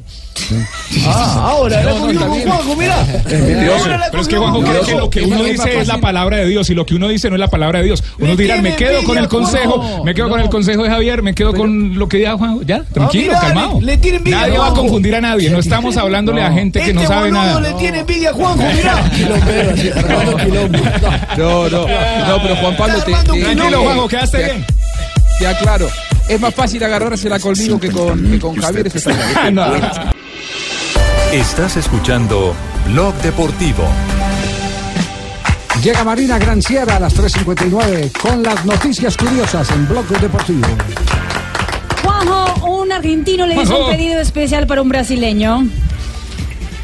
[SPEAKER 17] Ah, ahora
[SPEAKER 11] No, no.
[SPEAKER 17] Juanjo, mira.
[SPEAKER 11] Pero es que Juanjo cree que lo que uno dice es la palabra de Dios y lo que uno dice no es la palabra de Dios. Unos
[SPEAKER 17] Le
[SPEAKER 11] dirán, me quedo con el consejo,
[SPEAKER 17] Juanjo.
[SPEAKER 11] me quedo con el consejo de Javier, me quedo con lo que diga Juanjo. Ya, tranquilo, calmado.
[SPEAKER 17] le- le tiene envidia,
[SPEAKER 11] Nadie va a confundir a nadie. No estamos hablándole a gente que no
[SPEAKER 17] Este
[SPEAKER 11] sabe nada.
[SPEAKER 17] le tiene envidia a Juanjo, mira.
[SPEAKER 19] No, no, no, pero Juan Pablo te, te-
[SPEAKER 11] Tranquilo, Juanjo, quedaste
[SPEAKER 19] te-
[SPEAKER 11] bien.
[SPEAKER 19] Te aclaro, es más fácil agarrársela conmigo que con, que con Javier. Eso está.
[SPEAKER 1] Estás escuchando Blog Deportivo.
[SPEAKER 5] Llega Marina Granciera a las 3.59 con las noticias curiosas en Blog Deportivo.
[SPEAKER 14] Juanjo, un argentino le hizo un pedido especial para un brasileño.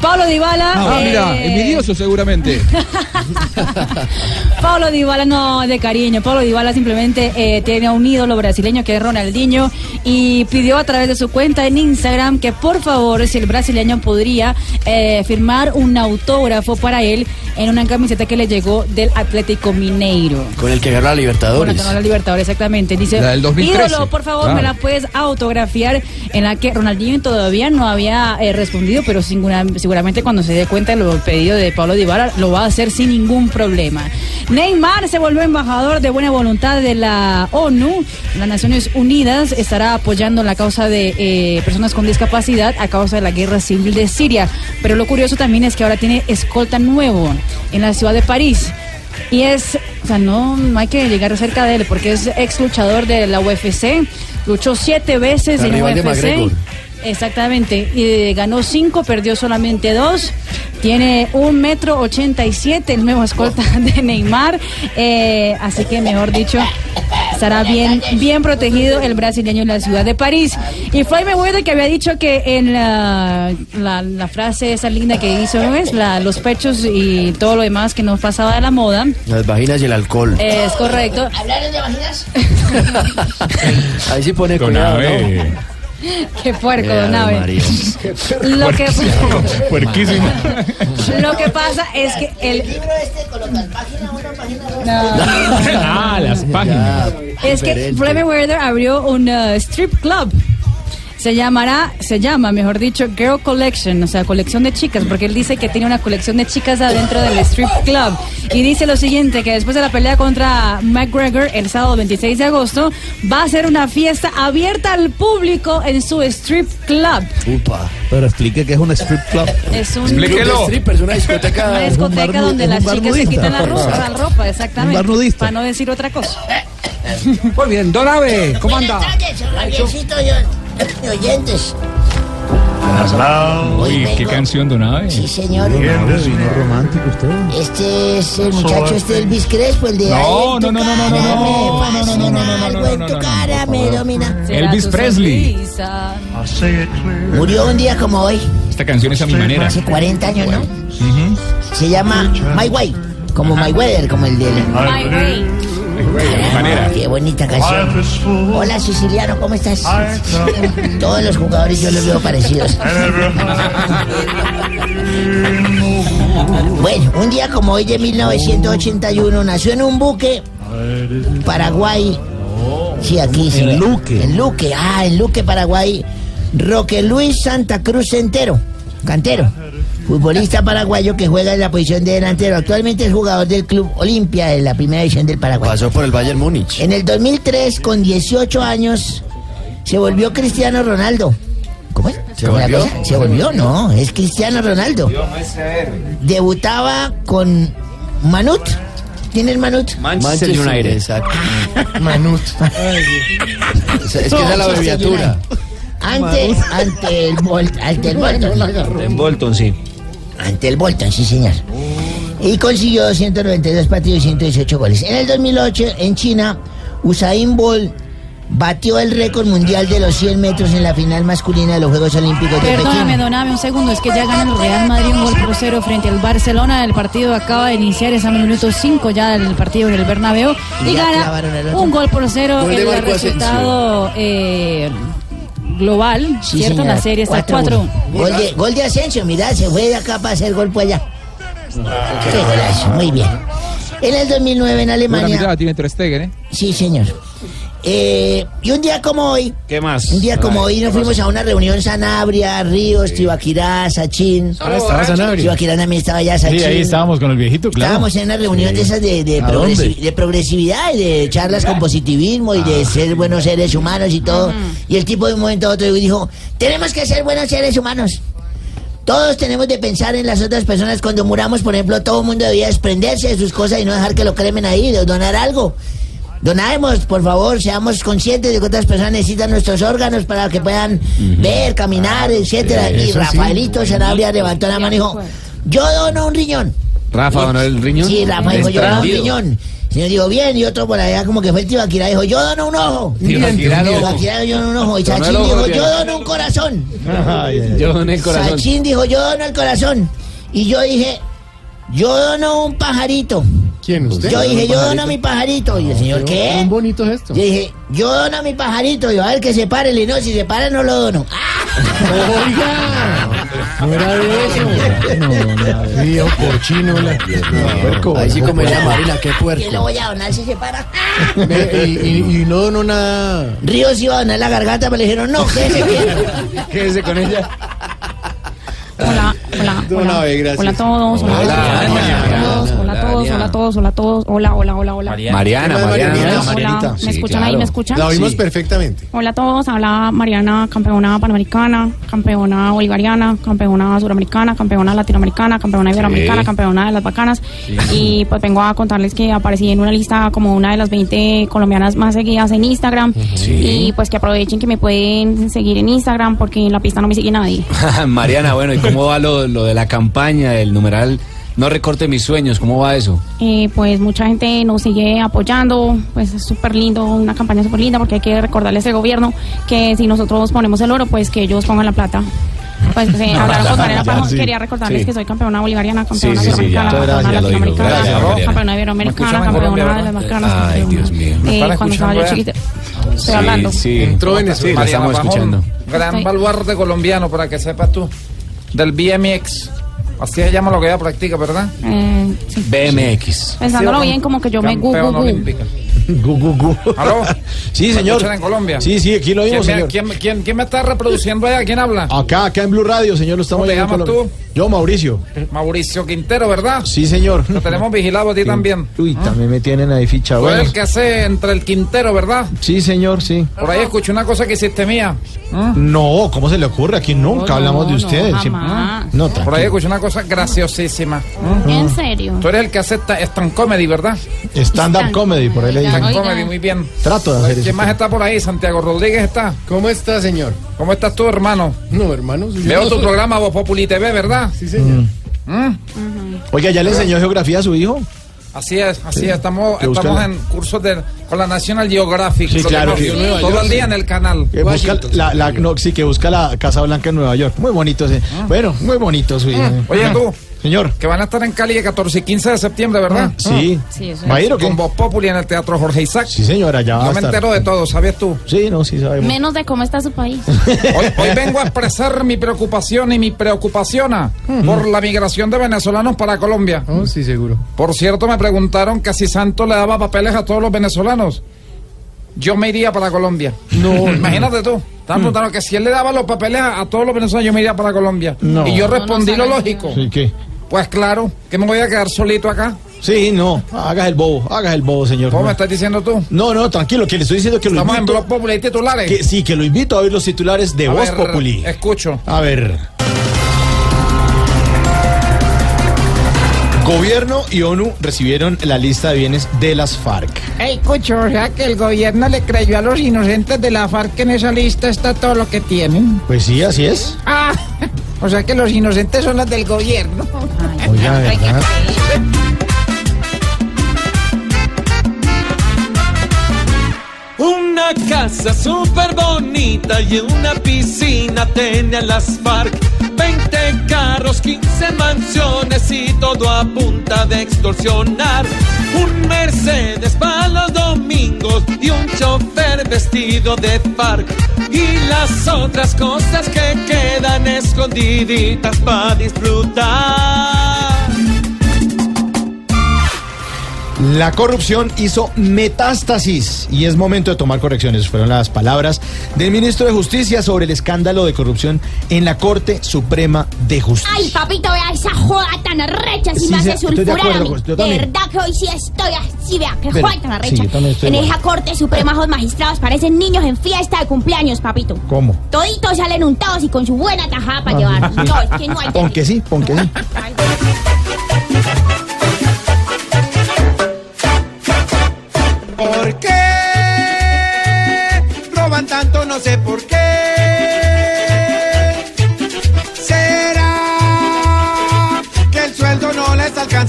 [SPEAKER 14] Pablo Dybala.
[SPEAKER 19] Ah,
[SPEAKER 14] eh,
[SPEAKER 19] mira, envidioso seguramente.
[SPEAKER 14] Pablo Dybala no de cariño. Pablo Dybala simplemente eh, tiene a un ídolo brasileño que es Ronaldinho y pidió a través de su cuenta en Instagram que por favor si el brasileño podría eh, firmar un autógrafo para él en una camiseta que le llegó del Atlético Mineiro.
[SPEAKER 17] Con el que ganó la
[SPEAKER 14] Con
[SPEAKER 17] Libertadores.
[SPEAKER 14] que ganó la Libertadores, exactamente. Dice,
[SPEAKER 17] La del 2013.
[SPEAKER 14] ídolo, por favor, me la puedes autografiar en la que Ronaldinho todavía no había eh, respondido, pero singura- seguramente cuando se dé cuenta del pedido de Pablo Dybala lo va a hacer sin ningún problema. Neymar se volvió embajador de buena voluntad de la ONU. Las Naciones Unidas estará apoyando la causa de eh, personas con discapacidad a causa de la guerra civil de Siria. Pero lo curioso también es que ahora tiene escolta nuevo en la ciudad de París. Y es, o sea, no, no hay que llegar cerca de él porque es ex luchador de la UFC, luchó siete veces
[SPEAKER 17] La
[SPEAKER 14] en
[SPEAKER 17] de
[SPEAKER 14] UFC. Exactamente, y eh, ganó cinco, perdió solamente dos. Tiene un metro ochenta y siete, el nuevo escolta de Neymar. eh, así que, mejor dicho, estará bien, bien protegido el brasileño en la ciudad de París. Y Floyd Mayweather que había dicho que en la, la, la frase esa linda que hizo, ¿no es? La, los pechos y todo lo demás que no pasaba de la moda.
[SPEAKER 17] Las vaginas y el alcohol.
[SPEAKER 14] Es correcto.
[SPEAKER 7] ¿Hablaron de vaginas?
[SPEAKER 17] Ahí sí pone
[SPEAKER 11] Don
[SPEAKER 17] cuidado, ¿no?
[SPEAKER 14] Qué puerco,
[SPEAKER 17] Eh,
[SPEAKER 14] don Abe. Lo que,
[SPEAKER 11] Puerquísimo.
[SPEAKER 14] lo que pasa es que el...
[SPEAKER 7] libro este colocan página 1, página 2.
[SPEAKER 11] Ah, las páginas.
[SPEAKER 14] Es que Floyd Mayweather abrió un uh, strip club. Se llamará, se llama, mejor dicho, Girl Collection, o sea, colección de chicas, porque él dice que tiene una colección de chicas adentro del strip club. Y dice lo siguiente, que después de la pelea contra McGregor el sábado 26 de agosto, va a ser una fiesta abierta al público en su strip club.
[SPEAKER 17] Upa.
[SPEAKER 30] Pero explique que es un strip club.
[SPEAKER 14] Es un
[SPEAKER 17] de strippers, una discoteca.
[SPEAKER 14] Una discoteca donde las chicas se quitan la ropa, la ropa, exactamente.
[SPEAKER 5] Un bar nudista.
[SPEAKER 14] Para no decir otra cosa.
[SPEAKER 5] Muy bien, Don Abe, ¿cómo anda?
[SPEAKER 7] Yo, y oyentes.
[SPEAKER 11] Uy, qué canción, Don Abe.
[SPEAKER 7] Sí, señor.
[SPEAKER 30] ¿Vino romántico usted?
[SPEAKER 7] Este es el muchacho este Elvis Crespo, el de
[SPEAKER 11] No, no, no, no, no, no, no, no, no, no, no, no, no,
[SPEAKER 7] algo
[SPEAKER 11] no,
[SPEAKER 7] en
[SPEAKER 11] no,
[SPEAKER 7] tu
[SPEAKER 11] no,
[SPEAKER 7] cara me domina.
[SPEAKER 11] Elvis Presley.
[SPEAKER 7] Murió un día como hoy,
[SPEAKER 11] Esta canción es a mi manera.
[SPEAKER 7] hace 40 años, ¿no? Se llama My Way, como My Weather, como el de
[SPEAKER 14] My way.
[SPEAKER 11] Manera.
[SPEAKER 7] Qué bonita canción. Hola siciliano, ¿cómo estás? Todos los jugadores yo los veo parecidos. Bueno, un día como hoy de 1981 nació en un buque Paraguay. Sí, aquí sí.
[SPEAKER 30] En Luque.
[SPEAKER 7] En Luque, ah, en Luque, Paraguay. Roque Luis Santa Cruz Centero, cantero. Futbolista paraguayo que juega en la posición de delantero. Actualmente es jugador del Club Olimpia de la primera división del Paraguay.
[SPEAKER 17] Pasó por el Bayern Múnich.
[SPEAKER 7] En el 2003, con 18 años, se volvió Cristiano Ronaldo. ¿Cómo es?
[SPEAKER 17] ¿Se
[SPEAKER 7] ¿Cómo la
[SPEAKER 17] volvió?
[SPEAKER 7] cosa? Se volvió, no, es Cristiano Ronaldo. Debutaba con Manut. ¿Quién es Manut?
[SPEAKER 17] Manchester United. Exacto.
[SPEAKER 7] Manut.
[SPEAKER 17] Es, es que esa es la abreviatura.
[SPEAKER 7] Ante, ante el ante el Bolton.
[SPEAKER 30] En Bolton, sí.
[SPEAKER 7] Ante el Bolton, sí señor. Y consiguió 292 partidos y 118 goles. En el 2008, en China, Usain Bolt batió el récord mundial de los 100 metros en la final masculina de los Juegos Olímpicos de
[SPEAKER 14] Perdóname,
[SPEAKER 7] Pekín.
[SPEAKER 14] doname un segundo, es que ya gana el Real Madrid un gol por cero frente al Barcelona. El partido acaba de iniciar, es a minuto 5 ya del partido en el Bernabéu.
[SPEAKER 7] Y
[SPEAKER 14] Y gana un gol por cero
[SPEAKER 7] Gol de
[SPEAKER 14] el resultado eh, global,
[SPEAKER 7] Sí,
[SPEAKER 14] ¿cierto? En la
[SPEAKER 7] señora,
[SPEAKER 14] serie está
[SPEAKER 7] 4-1.
[SPEAKER 14] 4
[SPEAKER 7] Gol de, gol de Asensio, mirá, se fue de acá para hacer gol por allá. Qué golazo, muy bien. En el 2009 en
[SPEAKER 19] Buena
[SPEAKER 7] Alemania.
[SPEAKER 19] mirada tiene Ter Stegen, ¿eh?
[SPEAKER 7] Sí, señor. Eh, y un día como hoy,
[SPEAKER 15] ¿Qué más?
[SPEAKER 7] un día como hoy nos fuimos a una reunión Sanabria, Ríos, Tibaquirá, Sachín.
[SPEAKER 9] Ah, estaba Sanabria.
[SPEAKER 7] Tibaquirá también estaba allá, Sachín.
[SPEAKER 9] Sí, ahí estábamos con el viejito, claro.
[SPEAKER 7] Estábamos en una reunión de esas de, de,
[SPEAKER 9] ¿A
[SPEAKER 7] progresi-
[SPEAKER 9] dónde?
[SPEAKER 7] de progresividad y de charlas con positivismo y de ser buenos seres humanos y todo. Y el tipo de un momento a otro dijo, tenemos que ser buenos seres humanos. Todos tenemos de pensar en las otras personas cuando muramos, por ejemplo, todo el mundo debía desprenderse de sus cosas y no dejar que lo cremen ahí, de donar algo. Donaremos, por favor, seamos conscientes de que otras personas necesitan nuestros órganos para que puedan ver, caminar, etcétera.
[SPEAKER 15] Sí,
[SPEAKER 7] y. Rafaelito Sanabria levantó la mano y dijo, yo dono un riñón.
[SPEAKER 15] Rafa, donó el riñón.
[SPEAKER 7] Sí, Rafa dijo, yo dono un riñón. Señor dijo, bien, y otro por allá como que fue el Tibaquirá, dijo, yo dono un ojo.
[SPEAKER 15] Tibaquirá
[SPEAKER 7] dono un ojo. Y
[SPEAKER 15] Donó
[SPEAKER 7] Sachín dijo, yo dono un corazón.
[SPEAKER 15] Yo doné el corazón.
[SPEAKER 7] Sachín dijo, yo dono el corazón. Y yo dije, yo dono un pajarito.
[SPEAKER 17] ¿Quién, usted?
[SPEAKER 7] Yo dije,
[SPEAKER 17] ¿Un
[SPEAKER 7] yo dono mi pajarito. Y el señor,
[SPEAKER 17] Qué
[SPEAKER 7] ¿qué?
[SPEAKER 17] Un bonito gesto.
[SPEAKER 7] Yo dije, yo dono mi pajarito. Y yo, a ver que se pare. Y no, si se para no lo dono.
[SPEAKER 17] Oiga, no era de eso. No, nada. Viejo porchino. La...
[SPEAKER 30] Puerco, Ahí sí comería Marina, qué
[SPEAKER 7] ¿Qué
[SPEAKER 30] puerco.
[SPEAKER 7] lo voy a donar si se para?
[SPEAKER 17] Y, no donó nada.
[SPEAKER 7] Ríos iba a donar la garganta, pero le dijeron, no, quédese.
[SPEAKER 17] Quédese con ella.
[SPEAKER 21] Hola, hola,
[SPEAKER 17] No,
[SPEAKER 21] hola.
[SPEAKER 17] no, gracias.
[SPEAKER 21] Hola a todos, hola,
[SPEAKER 17] Hola,
[SPEAKER 21] hola, hola a todos, hola a todos, hola a todos, hola, hola, hola, hola.
[SPEAKER 15] Mariana,
[SPEAKER 17] ¿Qué más,
[SPEAKER 15] Mariana.
[SPEAKER 17] Marianita?
[SPEAKER 21] Hola,
[SPEAKER 17] Marianita.
[SPEAKER 21] ¿me
[SPEAKER 17] Sí,
[SPEAKER 21] escuchan ahí? ¿Me escuchan?
[SPEAKER 17] La oímos
[SPEAKER 21] Sí.
[SPEAKER 17] perfectamente.
[SPEAKER 21] Hola a todos, habla Mariana, campeona panamericana, campeona bolivariana, campeona suramericana, campeona latinoamericana, campeona iberoamericana, campeona de las bacanas. Y pues vengo a contarles que aparecí en una lista como una de las 20 colombianas más seguidas en Instagram. Y pues que aprovechen que me pueden seguir en Instagram porque en la pista no me sigue nadie.
[SPEAKER 15] Mariana, bueno, ¿y cómo va lo, lo de la campaña, el numeral No recorte mis sueños? ¿Cómo va eso?
[SPEAKER 21] Eh, pues mucha gente nos sigue apoyando, pues es súper lindo, una campaña súper linda porque hay que recordarles al gobierno que si nosotros ponemos el oro, pues que ellos pongan la plata. Pues se hablaron con
[SPEAKER 15] Ya,
[SPEAKER 21] Pajón,
[SPEAKER 15] sí.
[SPEAKER 21] quería recordarles
[SPEAKER 15] Sí.
[SPEAKER 21] que soy campeona bolivariana, campeona
[SPEAKER 15] Sí, sí, sí, Muchas
[SPEAKER 21] campeona latinoamericana, campeona
[SPEAKER 15] ¿Me
[SPEAKER 21] iberoamericana, campeona de las
[SPEAKER 15] verdad?
[SPEAKER 21] bacanas.
[SPEAKER 15] Ay,
[SPEAKER 21] campeona.
[SPEAKER 15] Dios mío. ¿Me
[SPEAKER 21] Eh,
[SPEAKER 15] están
[SPEAKER 21] cuando estaba yo chiquita. Estoy
[SPEAKER 15] Sí,
[SPEAKER 21] hablando.
[SPEAKER 15] sí.
[SPEAKER 17] Entró Venezuela.
[SPEAKER 15] Sí, la estamos escuchando.
[SPEAKER 36] Gran baluarte colombiano, para que sepas tú. Del BMX. Así se llama lo que ella practica, ¿verdad?
[SPEAKER 21] Eh, sí.
[SPEAKER 15] BMX.
[SPEAKER 21] Pensándolo bien, como que yo me gu, gu, gu.
[SPEAKER 13] Gu.
[SPEAKER 36] ¿Aló?
[SPEAKER 13] Sí,
[SPEAKER 36] ¿Me
[SPEAKER 13] señor.
[SPEAKER 36] en Colombia?
[SPEAKER 13] Sí, sí, aquí lo oímos,
[SPEAKER 36] ¿Quién, me-
[SPEAKER 13] señor.
[SPEAKER 36] quién- quién- quién me está reproduciendo allá? ¿Quién habla?
[SPEAKER 13] Acá, acá en Blue Radio, señor, lo estamos
[SPEAKER 36] ¿Cómo te llamas
[SPEAKER 13] Colombia. Yo, Mauricio.
[SPEAKER 36] Mauricio Quintero, ¿verdad?
[SPEAKER 13] Sí, señor.
[SPEAKER 36] Lo tenemos vigilado a ti también.
[SPEAKER 13] Uy, también me tienen ahí ficha.
[SPEAKER 36] Tú
[SPEAKER 13] Bueno.
[SPEAKER 36] eres el que hace entre el Quintero, ¿verdad?
[SPEAKER 13] Sí, señor, sí.
[SPEAKER 36] Por ahí escuché una cosa que hiciste mía.
[SPEAKER 13] No, ¿cómo se le ocurre? Aquí nunca hablamos de ustedes.
[SPEAKER 21] Jamás.
[SPEAKER 13] No,
[SPEAKER 36] Por ahí escuché una cosa graciosísima. ¿Mm?
[SPEAKER 21] ¿En serio?
[SPEAKER 36] Tú eres el que hace stand comedy, ¿verdad?
[SPEAKER 13] Stand-up comedy, por ahí le dicen.
[SPEAKER 36] Stand comedy, muy bien.
[SPEAKER 13] Trato de hacer eso.
[SPEAKER 36] ¿Quién más está por ahí? Santiago Rodríguez está.
[SPEAKER 17] ¿Cómo está, señor?
[SPEAKER 36] ¿Cómo estás tú, hermano?
[SPEAKER 17] No, hermanos. yo
[SPEAKER 36] Veo
[SPEAKER 17] no
[SPEAKER 36] tu
[SPEAKER 17] soy-
[SPEAKER 36] programa Voz Populi TV, ¿verdad?
[SPEAKER 17] Sí, señor.
[SPEAKER 36] ¿Mm?
[SPEAKER 13] Oiga, ¿ya le enseñó geografía a su hijo?
[SPEAKER 36] Así es, así
[SPEAKER 13] Sí.
[SPEAKER 36] es. Estamos, estamos en cursos de, con la National Geographic.
[SPEAKER 13] Sí, claro. Sí,
[SPEAKER 36] Todo
[SPEAKER 13] York,
[SPEAKER 36] el día
[SPEAKER 13] sí.
[SPEAKER 36] en el canal.
[SPEAKER 13] Que busca la, la- no, sí, que busca la Casa Blanca en Nueva York. Muy bonito ese. Bueno, muy bonito su hijo.
[SPEAKER 36] Ah. Oye, tú.
[SPEAKER 13] Señor.
[SPEAKER 36] Que van a estar en Cali el 14 y 15 de septiembre, ¿verdad?
[SPEAKER 13] Sí.
[SPEAKER 21] Sí, eso
[SPEAKER 13] ¿Va a ir o qué?
[SPEAKER 36] Con Voz Populi en el Teatro Jorge Isaac.
[SPEAKER 13] Sí, señora, ya va
[SPEAKER 36] Yo
[SPEAKER 13] a
[SPEAKER 36] me
[SPEAKER 13] estar.
[SPEAKER 36] entero de todo, ¿sabías tú?
[SPEAKER 13] Sí, no, sí sabemos.
[SPEAKER 21] Menos de cómo está su país.
[SPEAKER 36] Hoy, hoy vengo a expresar mi preocupación y mi preocupación ah, por la migración de venezolanos para Colombia.
[SPEAKER 17] Oh, sí, seguro.
[SPEAKER 36] Por cierto, me preguntaron que si Santos le daba papeles a todos los venezolanos. Yo me iría para Colombia. No, imagínate tú. Estaban preguntando que si él le daba los papeles a, a todos los venezolanos, yo me iría para Colombia.
[SPEAKER 13] No.
[SPEAKER 36] Y yo respondí
[SPEAKER 21] no
[SPEAKER 36] lo lógico.
[SPEAKER 13] Sí, ¿qué?
[SPEAKER 36] Pues claro, que me voy a quedar solito acá.
[SPEAKER 13] Sí, no, hagas el bobo, hagas el bobo, señor.
[SPEAKER 36] ¿Cómo me estás diciendo tú?
[SPEAKER 13] no, no, tranquilo, que le estoy diciendo que lo
[SPEAKER 36] Estamos en
[SPEAKER 13] invito.
[SPEAKER 36] Blog Populi, ¿hay titulares?
[SPEAKER 13] que, sí, que lo invito a ver los titulares de
[SPEAKER 36] A
[SPEAKER 13] Voz
[SPEAKER 36] ver,
[SPEAKER 13] Populi.
[SPEAKER 36] Escucho.
[SPEAKER 13] A ver. Gobierno y ONU recibieron la lista de bienes de las FARC.
[SPEAKER 36] Ey, Cucho, o sea que el gobierno le creyó a los inocentes de la FARC que en esa lista está todo lo que tienen.
[SPEAKER 13] Pues sí, así es.
[SPEAKER 36] Ah, o sea que los inocentes son los del gobierno.
[SPEAKER 13] Oiga, ¿verdad?
[SPEAKER 37] Una Una casa súper bonita y una piscina tenía las FARC. 20 carros, 15 mansiones y todo a punta de extorsionar. Un Mercedes para los domingos y un chofer vestido de FARC. Y las otras cosas que quedan escondiditas para disfrutar.
[SPEAKER 13] La corrupción hizo metástasis y es momento de tomar correcciones. Fueron las palabras del ministro de Justicia sobre el escándalo de corrupción en la Corte Suprema de Justicia.
[SPEAKER 38] Ay, papito, vea esa joda tan arrecha, si
[SPEAKER 13] Sí,
[SPEAKER 38] me hace
[SPEAKER 13] de
[SPEAKER 38] sulfurar a
[SPEAKER 13] acuerdo, pues,
[SPEAKER 38] De verdad que hoy sí estoy así, vea,
[SPEAKER 13] Pero-
[SPEAKER 38] joda tan arrecha. en
[SPEAKER 13] igual.
[SPEAKER 38] esa Corte Suprema, los magistrados parecen niños en fiesta de cumpleaños, papito.
[SPEAKER 13] ¿Cómo?
[SPEAKER 38] Toditos salen untados y con su buena tajada para
[SPEAKER 13] Ah,
[SPEAKER 38] llevar.
[SPEAKER 13] sí.
[SPEAKER 38] No, es que no hay
[SPEAKER 13] Pon que sí, pon que sí.
[SPEAKER 39] ¿Por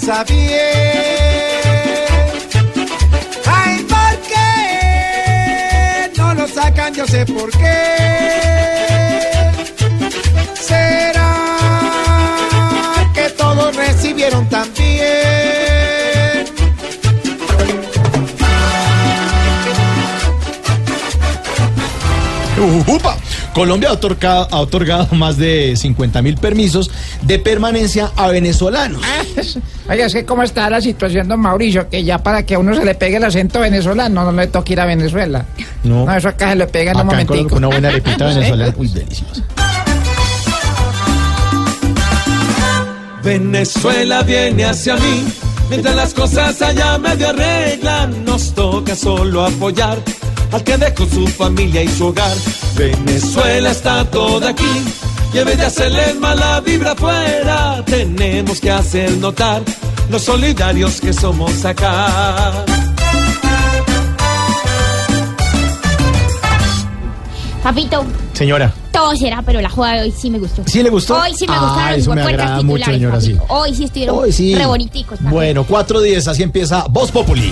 [SPEAKER 39] alcanza bien? Ay, ¿por qué no lo sacan? Yo sé por qué. ¿Será que todos recibieron también?
[SPEAKER 13] Upa. Colombia ha otorgado, ha otorgado más de 50 mil permisos de permanencia a venezolanos.
[SPEAKER 40] Oiga, es que cómo está la situación, don Mauricio, que ya para que a uno se le pegue el acento venezolano no le toca ir a Venezuela.
[SPEAKER 13] No.
[SPEAKER 40] eso acá se le pega en un
[SPEAKER 13] Acá
[SPEAKER 40] momentico.
[SPEAKER 13] una buena arepita
[SPEAKER 40] Sí.
[SPEAKER 13] venezolana. Uy, deliciosa.
[SPEAKER 37] Venezuela viene hacia mí, mientras las cosas allá medio arreglan, nos toca solo apoyar al que dejó su familia y su hogar. Venezuela está toda aquí, y en vez de hacerle mala vibra afuera, tenemos que hacer notar los solidarios que somos acá.
[SPEAKER 38] Papito,
[SPEAKER 13] Señora,
[SPEAKER 38] todo será, pero la joda de hoy sí me gustó.
[SPEAKER 13] ¿Sí le gustó?
[SPEAKER 38] Hoy sí me
[SPEAKER 13] Ah,
[SPEAKER 38] gustaron
[SPEAKER 13] eso
[SPEAKER 38] los
[SPEAKER 13] me agrada mucho, señora, sí.
[SPEAKER 38] Hoy sí estuvieron
[SPEAKER 13] Hoy sí.
[SPEAKER 38] re boniticos. papito.
[SPEAKER 13] bueno, 4.10, así empieza Voz Populi.